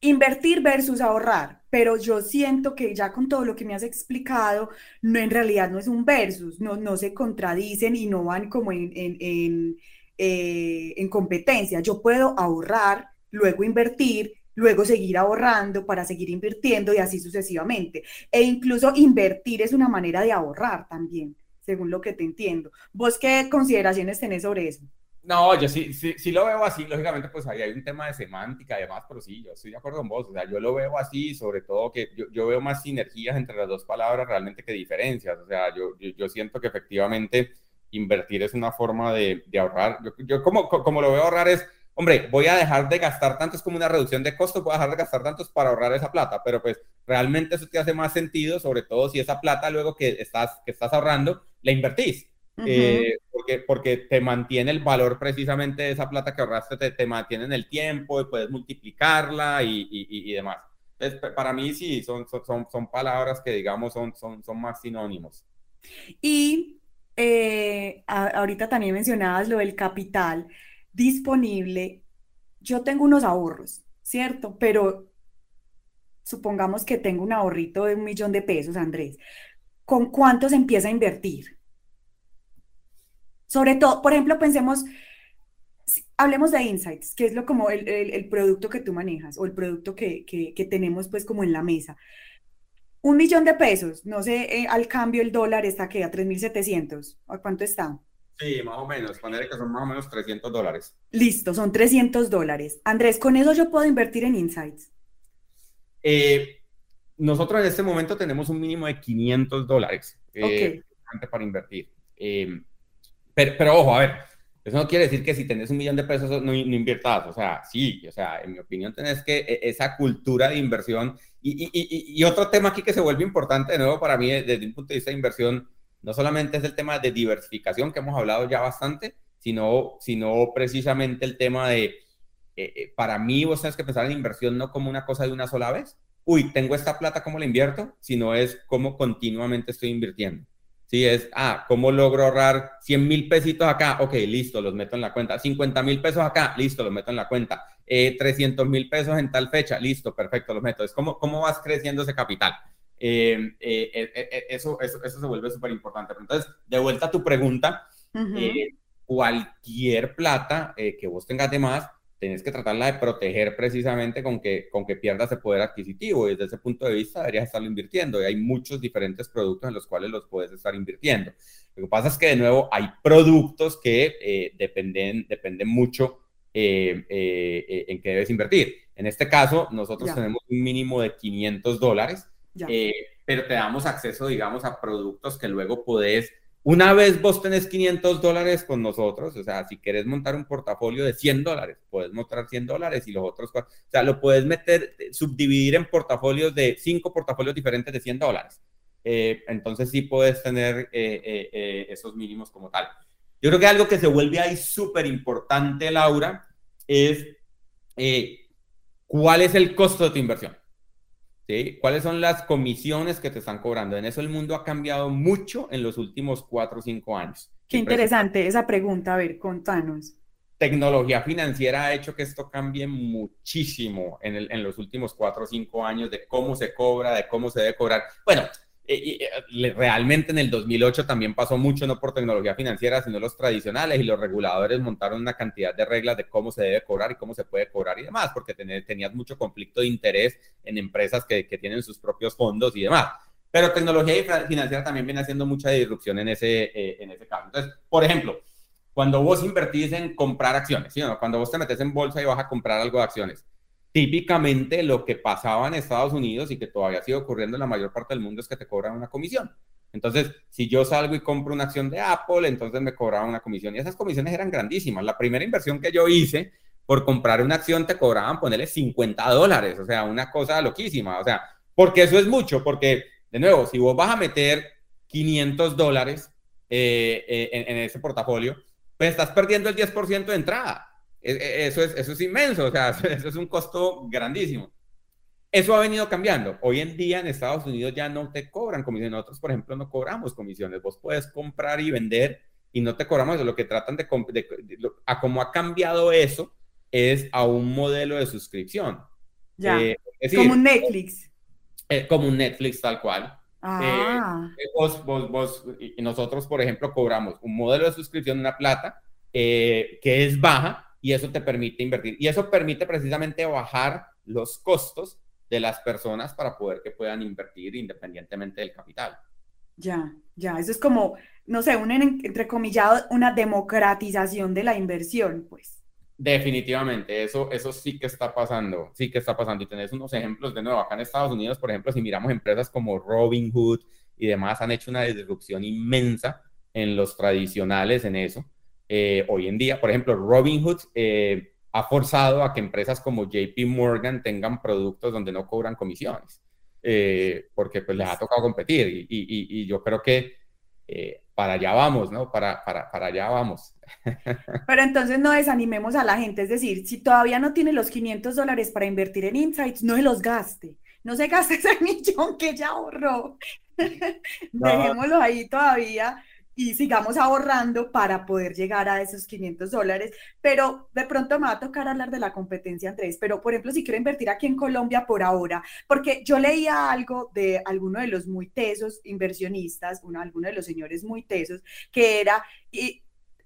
invertir versus ahorrar, pero yo siento que ya con todo lo que me has explicado, no en realidad no es un versus, no, no se contradicen y no van como en, en, eh, en, competencia. Yo puedo ahorrar, luego invertir, luego seguir ahorrando para seguir invirtiendo y así sucesivamente. E incluso invertir es una manera de ahorrar también, según lo que te entiendo. ¿Vos qué consideraciones tenés sobre eso? No, yo sí, sí, sí, lo veo así, lógicamente pues ahí hay un tema de semántica además, pero sí, yo estoy de acuerdo con vos, o sea, yo lo veo así, sobre todo que yo, yo veo más sinergias entre las dos palabras realmente que diferencias, o sea, yo, yo, siento que efectivamente invertir es una forma de, de ahorrar, yo, yo, como, como lo veo ahorrar es, hombre, voy a dejar de gastar tanto, es como una reducción de costos, voy a dejar de gastar tantos para ahorrar esa plata, pero pues realmente eso te hace más sentido, sobre todo si esa plata luego que estás, que estás ahorrando, la invertís. Eh, porque, porque te mantiene el valor precisamente de esa plata que ahorraste, te, te mantiene en el tiempo y puedes multiplicarla y, y, y demás. Entonces, para mí sí, son, son, son palabras que digamos son, son, son más sinónimos. Y eh, ahorita también mencionabas lo del capital disponible. Yo tengo unos ahorros, ¿cierto? Pero supongamos que tengo un ahorrito de un millón de pesos, Andrés ¿con cuánto se empieza a invertir? Sobre todo, por ejemplo, pensemos, hablemos de Insights, que es lo como el, producto que tú manejas o el producto que, tenemos pues como en la mesa. Un millón de pesos, no sé, eh, al cambio el dólar está que a 3.700, ¿a cuánto está? Sí, más o menos, poner que son más o menos 300 dólares. Listo, son 300 dólares. Andrés, ¿con eso yo puedo invertir en Insights? Eh, nosotros en este momento tenemos un mínimo de 500 dólares eh, para invertir. Eh, pero, ojo, a ver, eso no quiere decir que si tenés un millón de pesos no, no, inviertas. O sea, sí, o sea, en mi opinión tenés que e, esa cultura de inversión. Y, y, y, otro tema aquí que se vuelve importante de nuevo para mí desde un punto de vista de inversión, no solamente es el tema de diversificación que hemos hablado ya bastante, sino, sino precisamente el tema de, eh, eh, para mí vos tenés que pensar en inversión no como una cosa de una sola vez, uy, tengo esta plata, ¿cómo la invierto? Sino es cómo continuamente estoy invirtiendo. Si es, ah, ¿cómo logro ahorrar 100 mil pesitos acá? Ok, listo, los meto en la cuenta. 50 mil pesos acá, listo, los meto en la cuenta. Eh, 300 mil pesos en tal fecha, listo, perfecto, los meto. Es como, ¿cómo vas creciendo ese capital? Eh, eh, eh, eso, eso, eso, se vuelve súper importante. Entonces, de vuelta a tu pregunta, cualquier plata que vos tengas de más, tenés que tratarla de proteger precisamente con que, con que pierdas el poder adquisitivo y desde ese punto de vista deberías estarlo invirtiendo y hay muchos diferentes productos en los cuales los puedes estar invirtiendo. Lo que pasa es que de nuevo hay productos que dependen, dependen mucho en qué debes invertir. En este caso, nosotros tenemos un mínimo de 500 dólares eh, pero te damos acceso, digamos, a productos que luego podés, una vez vos tenés 500 dólares con nosotros, o sea, si querés montar un portafolio de 100 dólares, puedes montar 100 dólares y los otros, o sea, lo puedes meter, subdividir en portafolios de cinco portafolios diferentes de 100 dólares. Eh, entonces sí puedes tener eh, esos mínimos como tal. Yo creo que algo que se vuelve ahí súper importante, Laura, es cuál es el costo de tu inversión. ¿Cuáles son las comisiones que te están cobrando? En eso el mundo ha cambiado mucho en los últimos cuatro o cinco años. Qué interesante esa pregunta, a ver, contanos. Tecnología financiera ha hecho que esto cambie muchísimo en, en los últimos cuatro o cinco años de cómo se cobra, de cómo se debe cobrar. Bueno, realmente en el 2008 también pasó mucho, no por tecnología financiera, sino los tradicionales y los reguladores montaron una cantidad de reglas de cómo se debe cobrar y cómo se puede cobrar y demás, porque tenías mucho conflicto de interés en empresas que, que, tienen sus propios fondos y demás. Pero tecnología financiera también viene haciendo mucha disrupción en ese, eh, en ese caso. Entonces, por ejemplo, cuando vos invertís en comprar acciones, ¿sí? cuando vos te metes en bolsa y vas a comprar algo de acciones, típicamente lo que pasaba en Estados Unidos y que todavía sigue ocurriendo en la mayor parte del mundo es que te cobran una comisión. Entonces, si yo salgo y compro una acción de Apple, entonces me cobraban una comisión. Y esas comisiones eran grandísimas. La primera inversión que yo hice por comprar una acción te cobraban ponerle 50 dólares. O sea, una cosa loquísima. O sea, porque eso es mucho. Porque, de nuevo, si vos vas a meter 500 dólares eh, eh, en, en, ese portafolio, pues estás perdiendo el 10% de entrada. E, e, eso es, eso es inmenso, o sea, eso es un costo grandísimo. Eso ha venido cambiando. Hoy en día en Estados Unidos ya no te cobran comisiones. Nosotros, por ejemplo, no cobramos comisiones. Vos puedes comprar y vender y no te cobramos eso. Lo que tratan de, a cómo ha cambiado eso es a un modelo de suscripción. Ya. Eh, como un Netflix. Eh, como un Netflix tal cual. Ah. Eh, vos, vos, vos, y nosotros, por ejemplo, cobramos un modelo de suscripción, una plata, que es baja, y eso te permite invertir. Y eso permite precisamente bajar los costos de las personas para poder que puedan invertir independientemente del capital. Ya, ya, eso es como, no sé, un entrecomillado, una democratización de la inversión, pues. Definitivamente, eso, eso sí que está pasando, sí que está pasando. Y tenés unos ejemplos de nuevo, acá en Estados Unidos, por ejemplo, si miramos empresas como Robinhood y demás, han hecho una disrupción inmensa en los tradicionales en eso. Eh, hoy en día. Por ejemplo, Robinhood eh, ha forzado a que empresas como JP Morgan tengan productos donde no cobran comisiones, eh, porque pues les ha tocado competir y, y, y yo creo que para allá vamos, ¿no? Para, para, para allá vamos. Pero entonces no desanimemos a la gente, es decir, si todavía no tiene los 500 dólares para invertir en insights, no se los gaste, no se gaste ese millón que ya ahorró. Dejémoslo ahí todavía y sigamos ahorrando para poder llegar a esos 500 dólares. Pero de pronto me va a tocar hablar de la competencia, Andrés. Pero, por ejemplo, si quiero invertir aquí en Colombia por ahora, porque yo leía algo de alguno de los muy tesos inversionistas, uno, alguno de los señores muy tesos, que era... Y,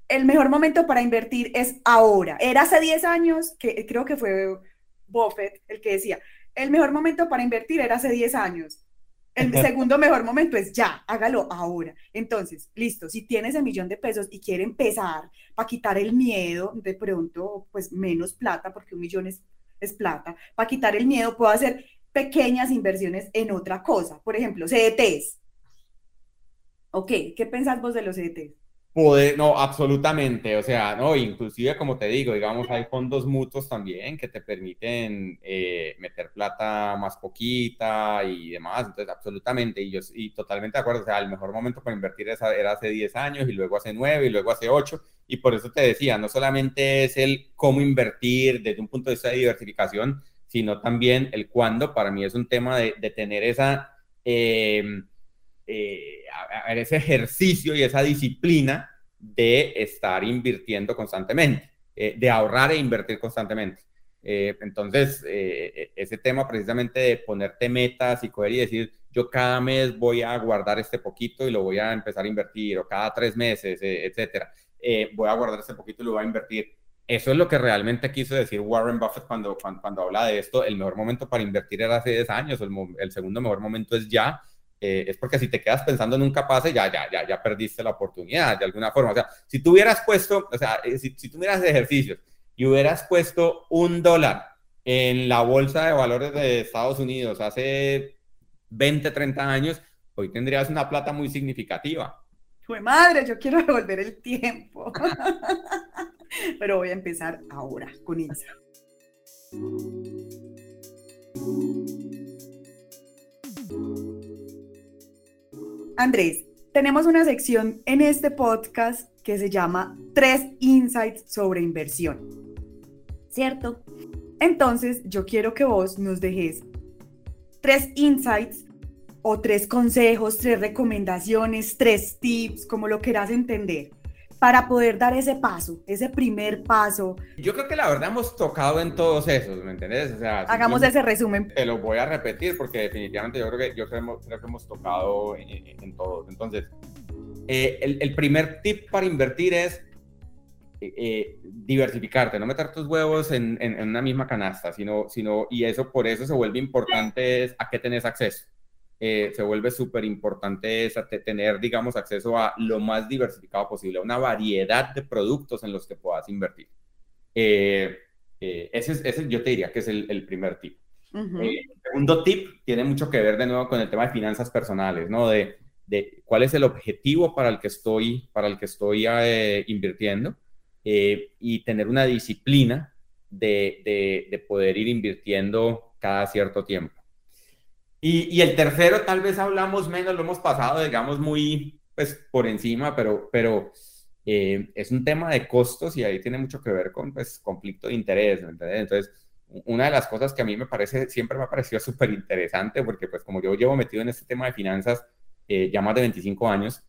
el mejor momento para invertir es ahora. Era hace 10 años, que creo que fue Buffett el que decía, el mejor momento para invertir era hace 10 años. El segundo mejor momento es ya, hágalo ahora. Entonces, listo, si tienes el millón de pesos y quiere empezar para quitar el miedo, de pronto, pues menos plata, porque un millón es, es plata, para quitar el miedo puedo hacer pequeñas inversiones en otra cosa. Por ejemplo, CDTs. Ok, ¿qué pensás vos de los CDTs? Poder, no, absolutamente, o sea, no, inclusive como te digo, digamos, hay fondos mutuos también que te permiten eh, meter plata más poquita y demás, entonces absolutamente, y yo y totalmente de acuerdo, o sea, el mejor momento para invertir era hace 10 años y luego hace 9 y luego hace 8, y por eso te decía, no solamente es el cómo invertir desde un punto de vista de diversificación, sino también el cuándo, para mí es un tema de, tener esa... Eh, eh, ese ejercicio y esa disciplina de estar invirtiendo constantemente, eh, de ahorrar e invertir constantemente. Eh, entonces, ese tema precisamente de ponerte metas y coger y decir, yo cada mes voy a guardar este poquito y lo voy a empezar a invertir, o cada tres meses, etcétera, voy a guardar este poquito y lo voy a invertir. Eso es lo que realmente quiso decir Warren Buffett cuando, cuando, habla de esto. El mejor momento para invertir era hace 10 años, el, el segundo mejor momento es ya eh, es porque si te quedas pensando en un pase, ya, ya, ya, ya perdiste la oportunidad de alguna forma. O sea, si tú hubieras puesto, o sea, eh, si, si tú miras ejercicios y hubieras puesto un dólar en la bolsa de valores de Estados Unidos hace 20, 30 años, hoy tendrías una plata muy significativa. Fue madre, yo quiero devolver el tiempo. Pero voy a empezar ahora con Isa. Andrés, tenemos una sección en este podcast que se llama Tres Insights sobre inversión. ¿Cierto? Entonces, yo quiero que vos nos dejes tres insights o tres consejos, tres recomendaciones, tres tips, como lo quieras entender, para poder dar ese paso, ese primer paso. Yo creo que la verdad hemos tocado en todos esos, ¿me entendés? O sea, Hagamos ese resumen. Te lo voy a repetir porque definitivamente yo creo que, yo creo, que hemos tocado en, todos. Entonces, eh, el, el, primer tip para invertir es eh, eh, diversificarte, no meter tus huevos en, en, en, una misma canasta, sino, sino, y eso por eso se vuelve importante es a qué tenés acceso. Eh, se vuelve súper importante tener, digamos, acceso a lo más diversificado posible, una variedad de productos en los que puedas invertir. Eh, eh, ese, ese, yo te diría que es el, primer tip. el segundo tip tiene mucho que ver de nuevo con el tema de finanzas personales, ¿no? De, de cuál es el objetivo para el que estoy, para el que estoy invirtiendo y tener una disciplina de, de, de poder ir invirtiendo cada cierto tiempo. Y, el tercero, tal vez hablamos menos, lo hemos pasado, digamos, muy pues por encima, pero, pero eh, es un tema de costos y ahí tiene mucho que ver con pues, conflicto de interés. Entonces, una de las cosas que a mí me parece, siempre me ha parecido súper interesante, porque pues como yo llevo metido en este tema de finanzas eh, ya más de 25 años,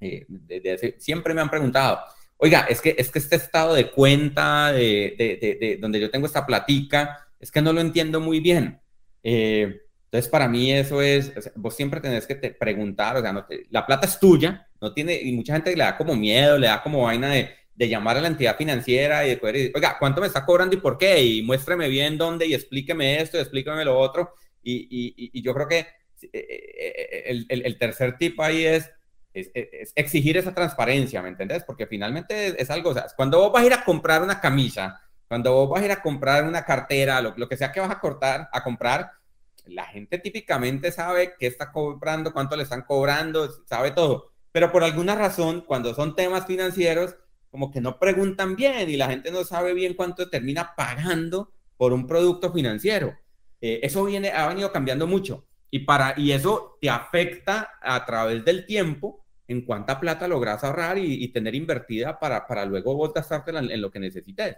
eh, desde siempre me han preguntado, oiga, es que, es que este estado de cuenta de, de, de donde yo tengo esta platica, es que no lo entiendo muy bien. Eh, entonces, para mí eso es, vos siempre tenés que te preguntar, o sea, no la plata es tuya, no tiene, y mucha gente le da como miedo, le da como vaina de, de llamar a la entidad financiera y de poder decir, oiga, ¿cuánto me está cobrando y por qué? Y muéstreme bien dónde y explíqueme esto y explíqueme lo otro. Y, y, y yo creo que eh, eh, el, el, el, tercer tip ahí es, es, es, exigir esa transparencia, ¿me entendés? Porque finalmente es, algo, o sea, cuando vos vas a ir a comprar una camisa, cuando vos vas a ir a comprar una cartera, lo, lo que sea que vas a cortar, a comprar, la gente típicamente sabe qué está cobrando, cuánto le están cobrando, sabe todo. Pero por alguna razón, cuando son temas financieros, como que no preguntan bien y la gente no sabe bien cuánto termina pagando por un producto financiero. Eh, eso viene, ha venido cambiando mucho y, para, y eso te afecta a través del tiempo en cuánta plata logras ahorrar y, tener invertida para, para luego vos en lo que necesites.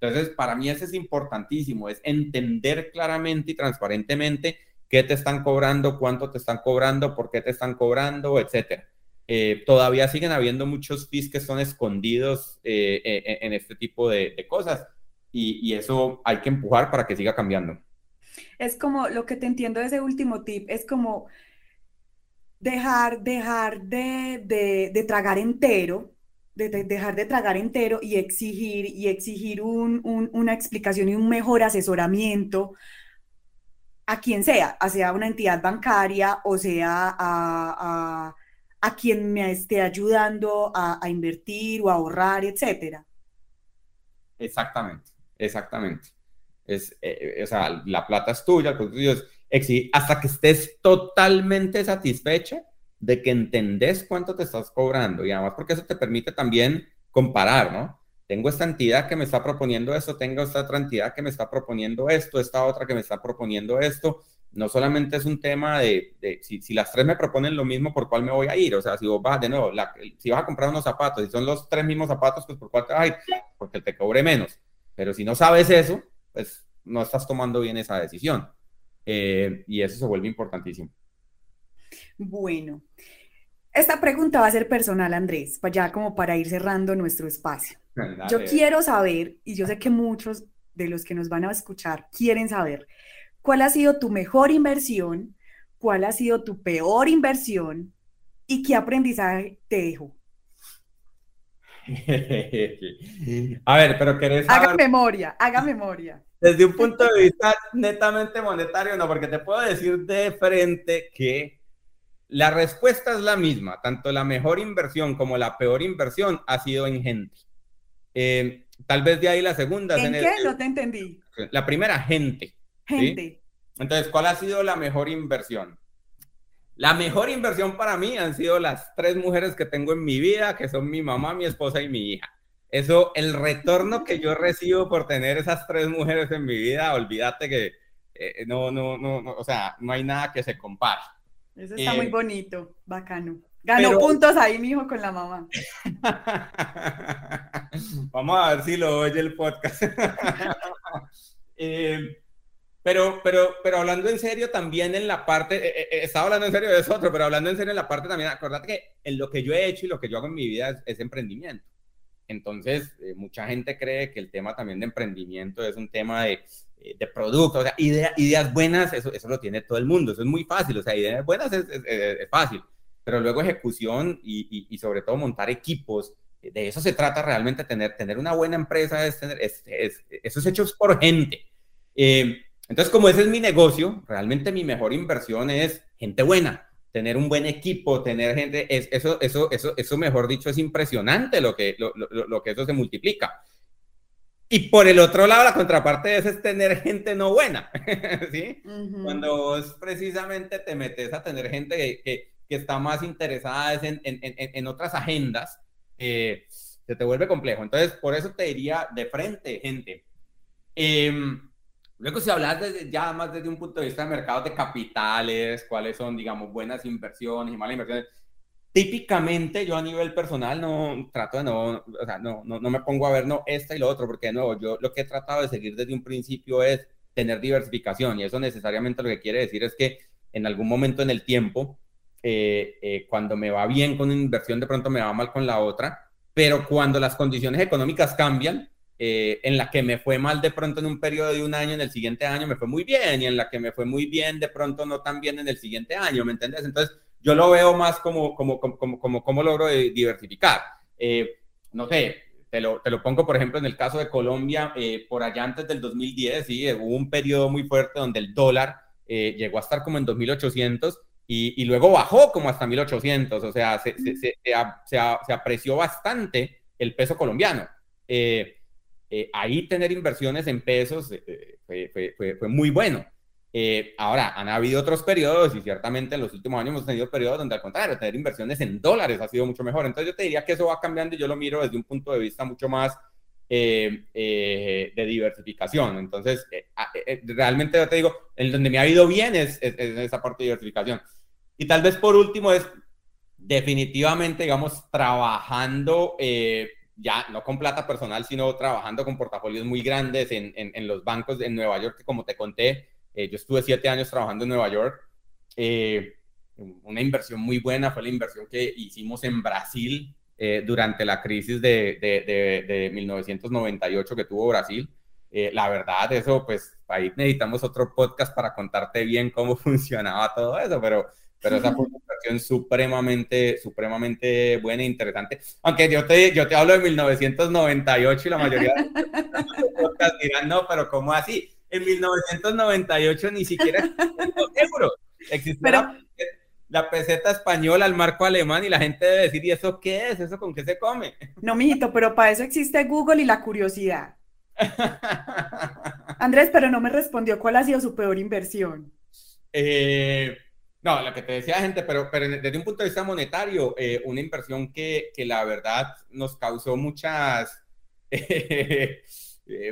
Entonces, para mí eso es importantísimo, es entender claramente y transparentemente qué te están cobrando, cuánto te están cobrando, por qué te están cobrando, etcétera. eh, todavía siguen habiendo muchos fees que son escondidos eh, eh, en este tipo de, cosas y, y, eso hay que empujar para que siga cambiando. Es como lo que te entiendo de ese último tip, es como dejar, dejar de, de, de tragar entero, de, dejar de tragar entero y exigir, y exigir un, un, una explicación y un mejor asesoramiento a quien sea, sea una entidad bancaria o sea a, a, quien me esté ayudando a, a, invertir o a ahorrar, etcétera. Exactamente, exactamente. Es, eh, eh, o sea, la plata es tuya, el es hasta que estés totalmente satisfecha de que entendés cuánto te estás cobrando y además porque eso te permite también comparar, ¿no? tengo esta entidad que me está proponiendo esto, tengo esta otra entidad que me está proponiendo esto, esta otra que me está proponiendo esto. No solamente es un tema de, si, las tres me proponen lo mismo, ¿por cuál me voy a ir? O sea, si vos vas de nuevo, si vas a comprar unos zapatos y son los tres mismos zapatos, pues ¿por cuál te vas? Porque te cobre menos. Pero si no sabes eso, pues no estás tomando bien esa decisión. Eh, y eso se vuelve importantísimo. Bueno, esta pregunta va a ser personal, Andrés, ya como para ir cerrando nuestro espacio. Yo quiero saber, y yo sé que muchos de los que nos van a escuchar quieren saber, ¿cuál ha sido tu mejor inversión? ¿Cuál ha sido tu peor inversión? ¿Y qué aprendizaje te dejó? a ver, pero querés saber... Haga memoria, haga memoria. Desde un punto de vista netamente monetario, no, porque te puedo decir de frente que la respuesta es la misma. Tanto la mejor inversión como la peor inversión ha sido en gente. Eh, tal vez de ahí la segunda. ¿En, qué? no te entendí. La primera, gente. Gente. Entonces, ¿cuál ha sido la mejor inversión? La mejor inversión para mí han sido las tres mujeres que tengo en mi vida, que son mi mamá, mi esposa y mi hija. Eso, el retorno que yo recibo por tener esas tres mujeres en mi vida, olvídate que eh, no, no, no, o sea, no hay nada que se compare. Eso está muy eh, bonito, bacano. Ganó puntos ahí, mi hijo, con la mamá. Vamos a ver si lo oye el podcast. Eh, pero, pero, pero hablando en serio también en la parte, eh, estaba hablando en serio de eso otro, pero hablando en serio en la parte también, acordate que en lo que yo he hecho y lo que yo hago en mi vida es, emprendimiento. Entonces, mucha gente cree que el tema también de emprendimiento es un tema de, de producto, o sea, ideas buenas, eso, eso lo tiene todo el mundo, eso es muy fácil, o sea, ideas buenas es, es fácil pero luego ejecución y, sobre todo montar equipos. De eso se trata realmente, tener, tener una buena empresa, es tener, es, eso es hecho por gente. Eh, entonces, como ese es mi negocio, realmente mi mejor inversión es gente buena, tener un buen equipo, tener gente, es, eso, eso, eso, eso, mejor dicho, es impresionante lo que, lo, lo, que eso se multiplica. Y por el otro lado, la contraparte de eso es tener gente no buena, ¿sí? Cuando vos precisamente te metes a tener gente que, que está más interesada en, en, en, otras agendas, eh, se te vuelve complejo. Entonces, por eso te diría de frente, gente. Eh, luego, si hablas ya más desde un punto de vista de mercados de capitales, cuáles son, digamos, buenas inversiones y malas inversiones, típicamente yo a nivel personal no trato de no, o sea, no, no, no me pongo a ver no esta y lo otro, porque no, yo lo que he tratado de seguir desde un principio es tener diversificación y eso necesariamente lo que quiere decir es que en algún momento en el tiempo eh, eh, cuando me va bien con una inversión, de pronto me va mal con la otra, pero cuando las condiciones económicas cambian, eh, en la que me fue mal de pronto en un periodo de un año, en el siguiente año me fue muy bien, y en la que me fue muy bien, de pronto no tan bien en el siguiente año, ¿me entiendes? Entonces, yo lo veo más como, como, como, como, como, logro diversificar. no sé, te lo, te lo, pongo, por ejemplo, en el caso de Colombia, por allá antes del 2010, sí, hubo un periodo muy fuerte donde el dólar llegó a estar como en 2.800 y, luego bajó como hasta 1800, o sea, se, se, se, apreció bastante el peso colombiano. Eh, eh, ahí tener inversiones en pesos eh, fue, fue, fue, muy bueno. Ahora, han habido otros periodos y ciertamente en los últimos años hemos tenido periodos donde al contrario, tener inversiones en dólares ha sido mucho mejor. Entonces yo te diría que eso va cambiando y yo lo miro desde un punto de vista mucho más de diversificación. Entonces, realmente yo te digo, en donde me ha ido bien es, es, es esa parte de diversificación. Y tal vez por último es definitivamente, digamos, trabajando eh, ya no con plata personal, sino trabajando con portafolios muy grandes en, en, los bancos de Nueva York, que como te conté, eh, yo estuve siete años trabajando en Nueva York. Eh, una inversión muy buena fue la inversión que hicimos en Brasil eh, durante la crisis de, de, de, 1998 que tuvo Brasil. Eh, la verdad, eso, pues ahí necesitamos otro podcast para contarte bien cómo funcionaba todo eso, pero, pero esa fue una inversión supremamente, supremamente buena e interesante. Aunque yo te, yo te hablo de 1998 y la mayoría de los dirán, no, pero ¿cómo así? En 1998 ni siquiera euros. Existía la peseta española, el marco alemán, y la gente debe decir, ¿y eso qué es? ¿Eso con qué se come? No, mijito, pero para eso existe Google y la curiosidad. Andrés, pero no me respondió cuál ha sido su peor inversión. Eh, no, lo que te decía gente, pero, pero desde un punto de vista monetario, eh, una inversión que, que, la verdad nos causó muchas, eh,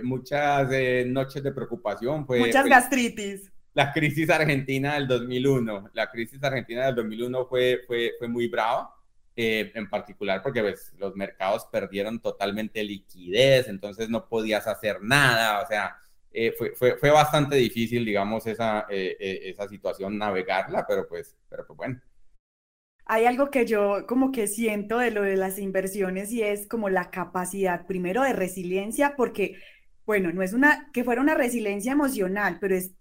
muchas noches de preocupación. muchas gastritis la crisis argentina del 2001. La crisis argentina del 2001 fue, fue, fue muy brava, eh, en particular porque pues, los mercados perdieron totalmente liquidez, entonces no podías hacer nada, o sea, eh, fue, fue, fue, bastante difícil, digamos, esa, eh, esa situación, navegarla, pero pues, pero pues bueno. Hay algo que yo como que siento de lo de las inversiones y es como la capacidad primero de resiliencia, porque, bueno, no es una, que fuera una resiliencia emocional, pero es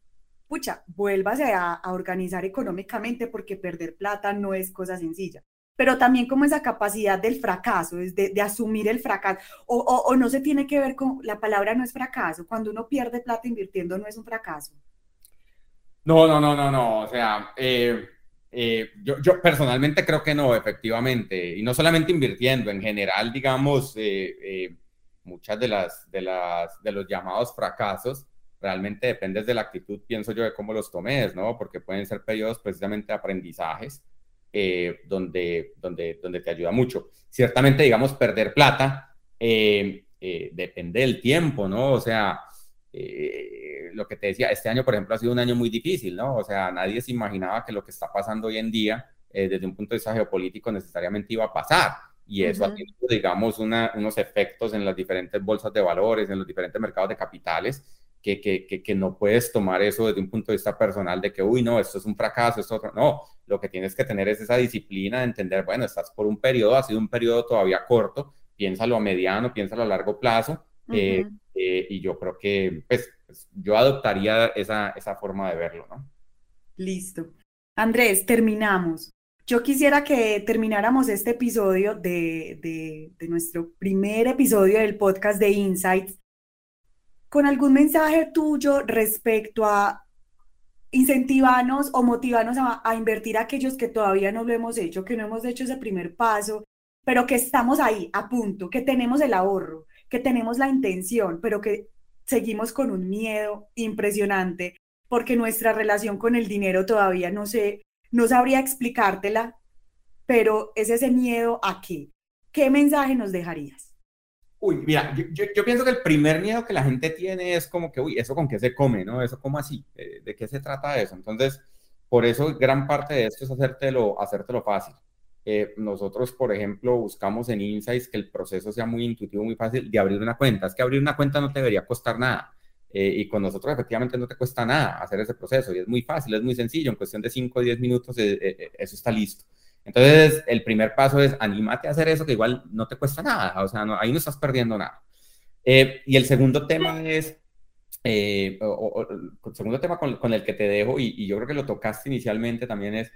pucha, vuélvase a, organizar económicamente porque perder plata no es cosa sencilla pero también como esa capacidad del fracaso, es de, asumir el fracaso, o, no se tiene que ver con, la palabra no es fracaso, cuando uno pierde plata invirtiendo no es un fracaso. No, no, no, no, no, o sea, eh, eh, yo, yo, personalmente creo que no, efectivamente, y no solamente invirtiendo, en general, digamos, eh, muchas de las, de las, de los llamados fracasos, realmente depende de la actitud, pienso yo, de cómo los tomes, ¿no? Porque pueden ser periodos precisamente de aprendizajes eh, donde, donde, donde te ayuda mucho. Ciertamente, digamos, perder plata eh, eh, depende del tiempo, ¿no? O sea, lo que te decía, este año, por ejemplo, ha sido un año muy difícil, ¿no? O sea, nadie se imaginaba que lo que está pasando hoy en día, desde un punto de vista geopolítico, necesariamente iba a pasar. Y eso ha tenido, digamos, una, unos efectos en las diferentes bolsas de valores, en los diferentes mercados de capitales, que, que, no puedes tomar eso desde un punto de vista personal de que, uy, no, esto es un fracaso, esto otro. No, lo que tienes que tener es esa disciplina de entender, bueno, estás por un periodo, ha sido un periodo todavía corto, piénsalo a mediano, piénsalo a largo plazo. Eh, eh, y yo creo que, pues, pues, yo adoptaría esa, esa forma de verlo, ¿no? Listo. Andrés, terminamos. Yo quisiera que termináramos este episodio de, de, de, nuestro primer episodio del podcast de Insights con algún mensaje tuyo respecto a incentivarnos o motivarnos a, invertir a aquellos que todavía no lo hemos hecho, que no hemos hecho ese primer paso, pero que estamos ahí a punto, que tenemos el ahorro, que tenemos la intención, pero que seguimos con un miedo impresionante porque nuestra relación con el dinero todavía no sé, no sabría explicártela, pero es ese miedo a qué. ¿Qué mensaje nos dejarías? Uy, mira, yo, pienso que el primer miedo que la gente tiene es como que, uy, ¿eso con qué se come, no? ¿Eso cómo así? ¿De, qué se trata eso? Entonces, por eso gran parte de esto es hacértelo, hacértelo fácil. Eh, nosotros, por ejemplo, buscamos en Insights que el proceso sea muy intuitivo, muy fácil de abrir una cuenta. Es que abrir una cuenta no te debería costar nada. Eh, y con nosotros efectivamente no te cuesta nada hacer ese proceso y es muy fácil, es muy sencillo, en cuestión de 5 o 10 minutos eh, eso está listo. Entonces, el primer paso es anímate a hacer eso que igual no te cuesta nada, o sea, ahí no estás perdiendo nada. Eh, y el segundo tema es, eh, el segundo tema con, el que te dejo, y, yo creo que lo tocaste inicialmente también es,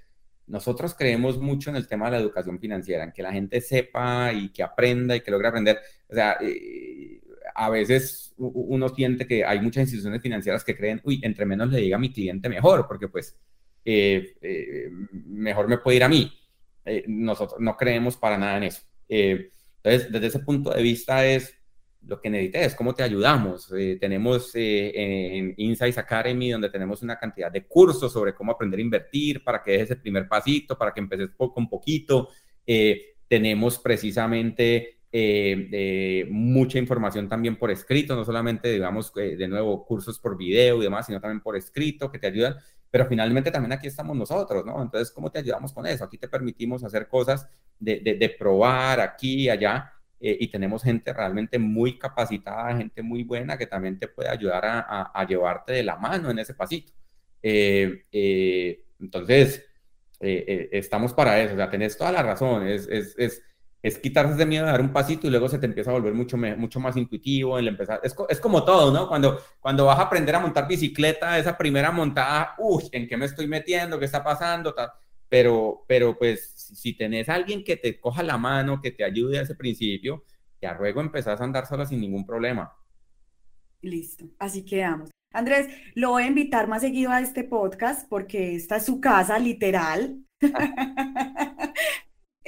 nosotros creemos mucho en el tema de la educación financiera, en que la gente sepa y que aprenda y que logre aprender. O sea, eh, a veces uno siente que hay muchas instituciones financieras que creen, uy, entre menos le diga a mi cliente mejor, porque pues mejor me puede ir a mí. Eh, nosotros no creemos para nada en eso. Eh, entonces, desde ese punto de vista es lo que necesites, cómo te ayudamos. Eh, tenemos en Insights Academy, donde tenemos una cantidad de cursos sobre cómo aprender a invertir, para que dejes el primer pasito, para que empeces con poquito. tenemos precisamente mucha información también por escrito, no solamente, digamos, de nuevo, cursos por video y demás, sino también por escrito que te ayudan pero finalmente también aquí estamos nosotros, ¿no? Entonces, ¿cómo te ayudamos con eso? Aquí te permitimos hacer cosas de, de, probar aquí y allá, eh, y tenemos gente realmente muy capacitada, gente muy buena que también te puede ayudar a, a, llevarte de la mano en ese pasito. Eh, eh, entonces, eh, eh, estamos para eso, o sea, tenés toda la razón, es, es, es, es, quitarse ese miedo de dar un pasito y luego se te empieza a volver mucho, mucho más intuitivo, el empezar, es, es como todo, ¿no? Cuando, cuando vas a aprender a montar bicicleta, esa primera montada, uff, ¿en qué me estoy metiendo? ¿Qué está pasando? Pero, pero pues si tenés alguien que te coja la mano, que te ayude a ese principio, ya luego empezás a andar sola sin ningún problema. Listo, así quedamos. Andrés, lo voy a invitar más seguido a este podcast porque esta es su casa, literal.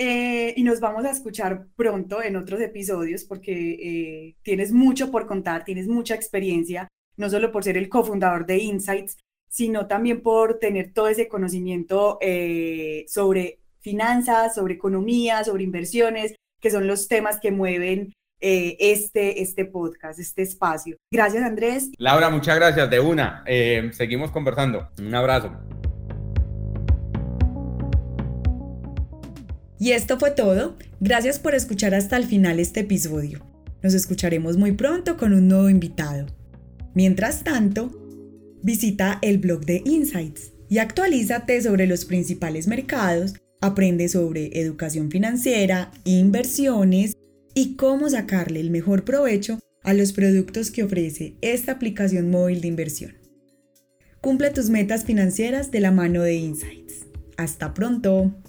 Eh, y nos vamos a escuchar pronto en otros episodios porque eh, tienes mucho por contar, tienes mucha experiencia, no solo por ser el cofundador de Insights, sino también por tener todo ese conocimiento eh, sobre finanzas, sobre economía, sobre inversiones, que son los temas que mueven eh, este, este podcast, este espacio. Gracias, Andrés. Laura, muchas gracias. De una. Eh, seguimos conversando. Un abrazo. Y esto fue todo. Gracias por escuchar hasta el final este episodio. Nos escucharemos muy pronto con un nuevo invitado. Mientras tanto, visita el blog de Insights y actualízate sobre los principales mercados, aprende sobre educación financiera, inversiones y cómo sacarle el mejor provecho a los productos que ofrece esta aplicación móvil de inversión. Cumple tus metas financieras de la mano de Insights. Hasta pronto.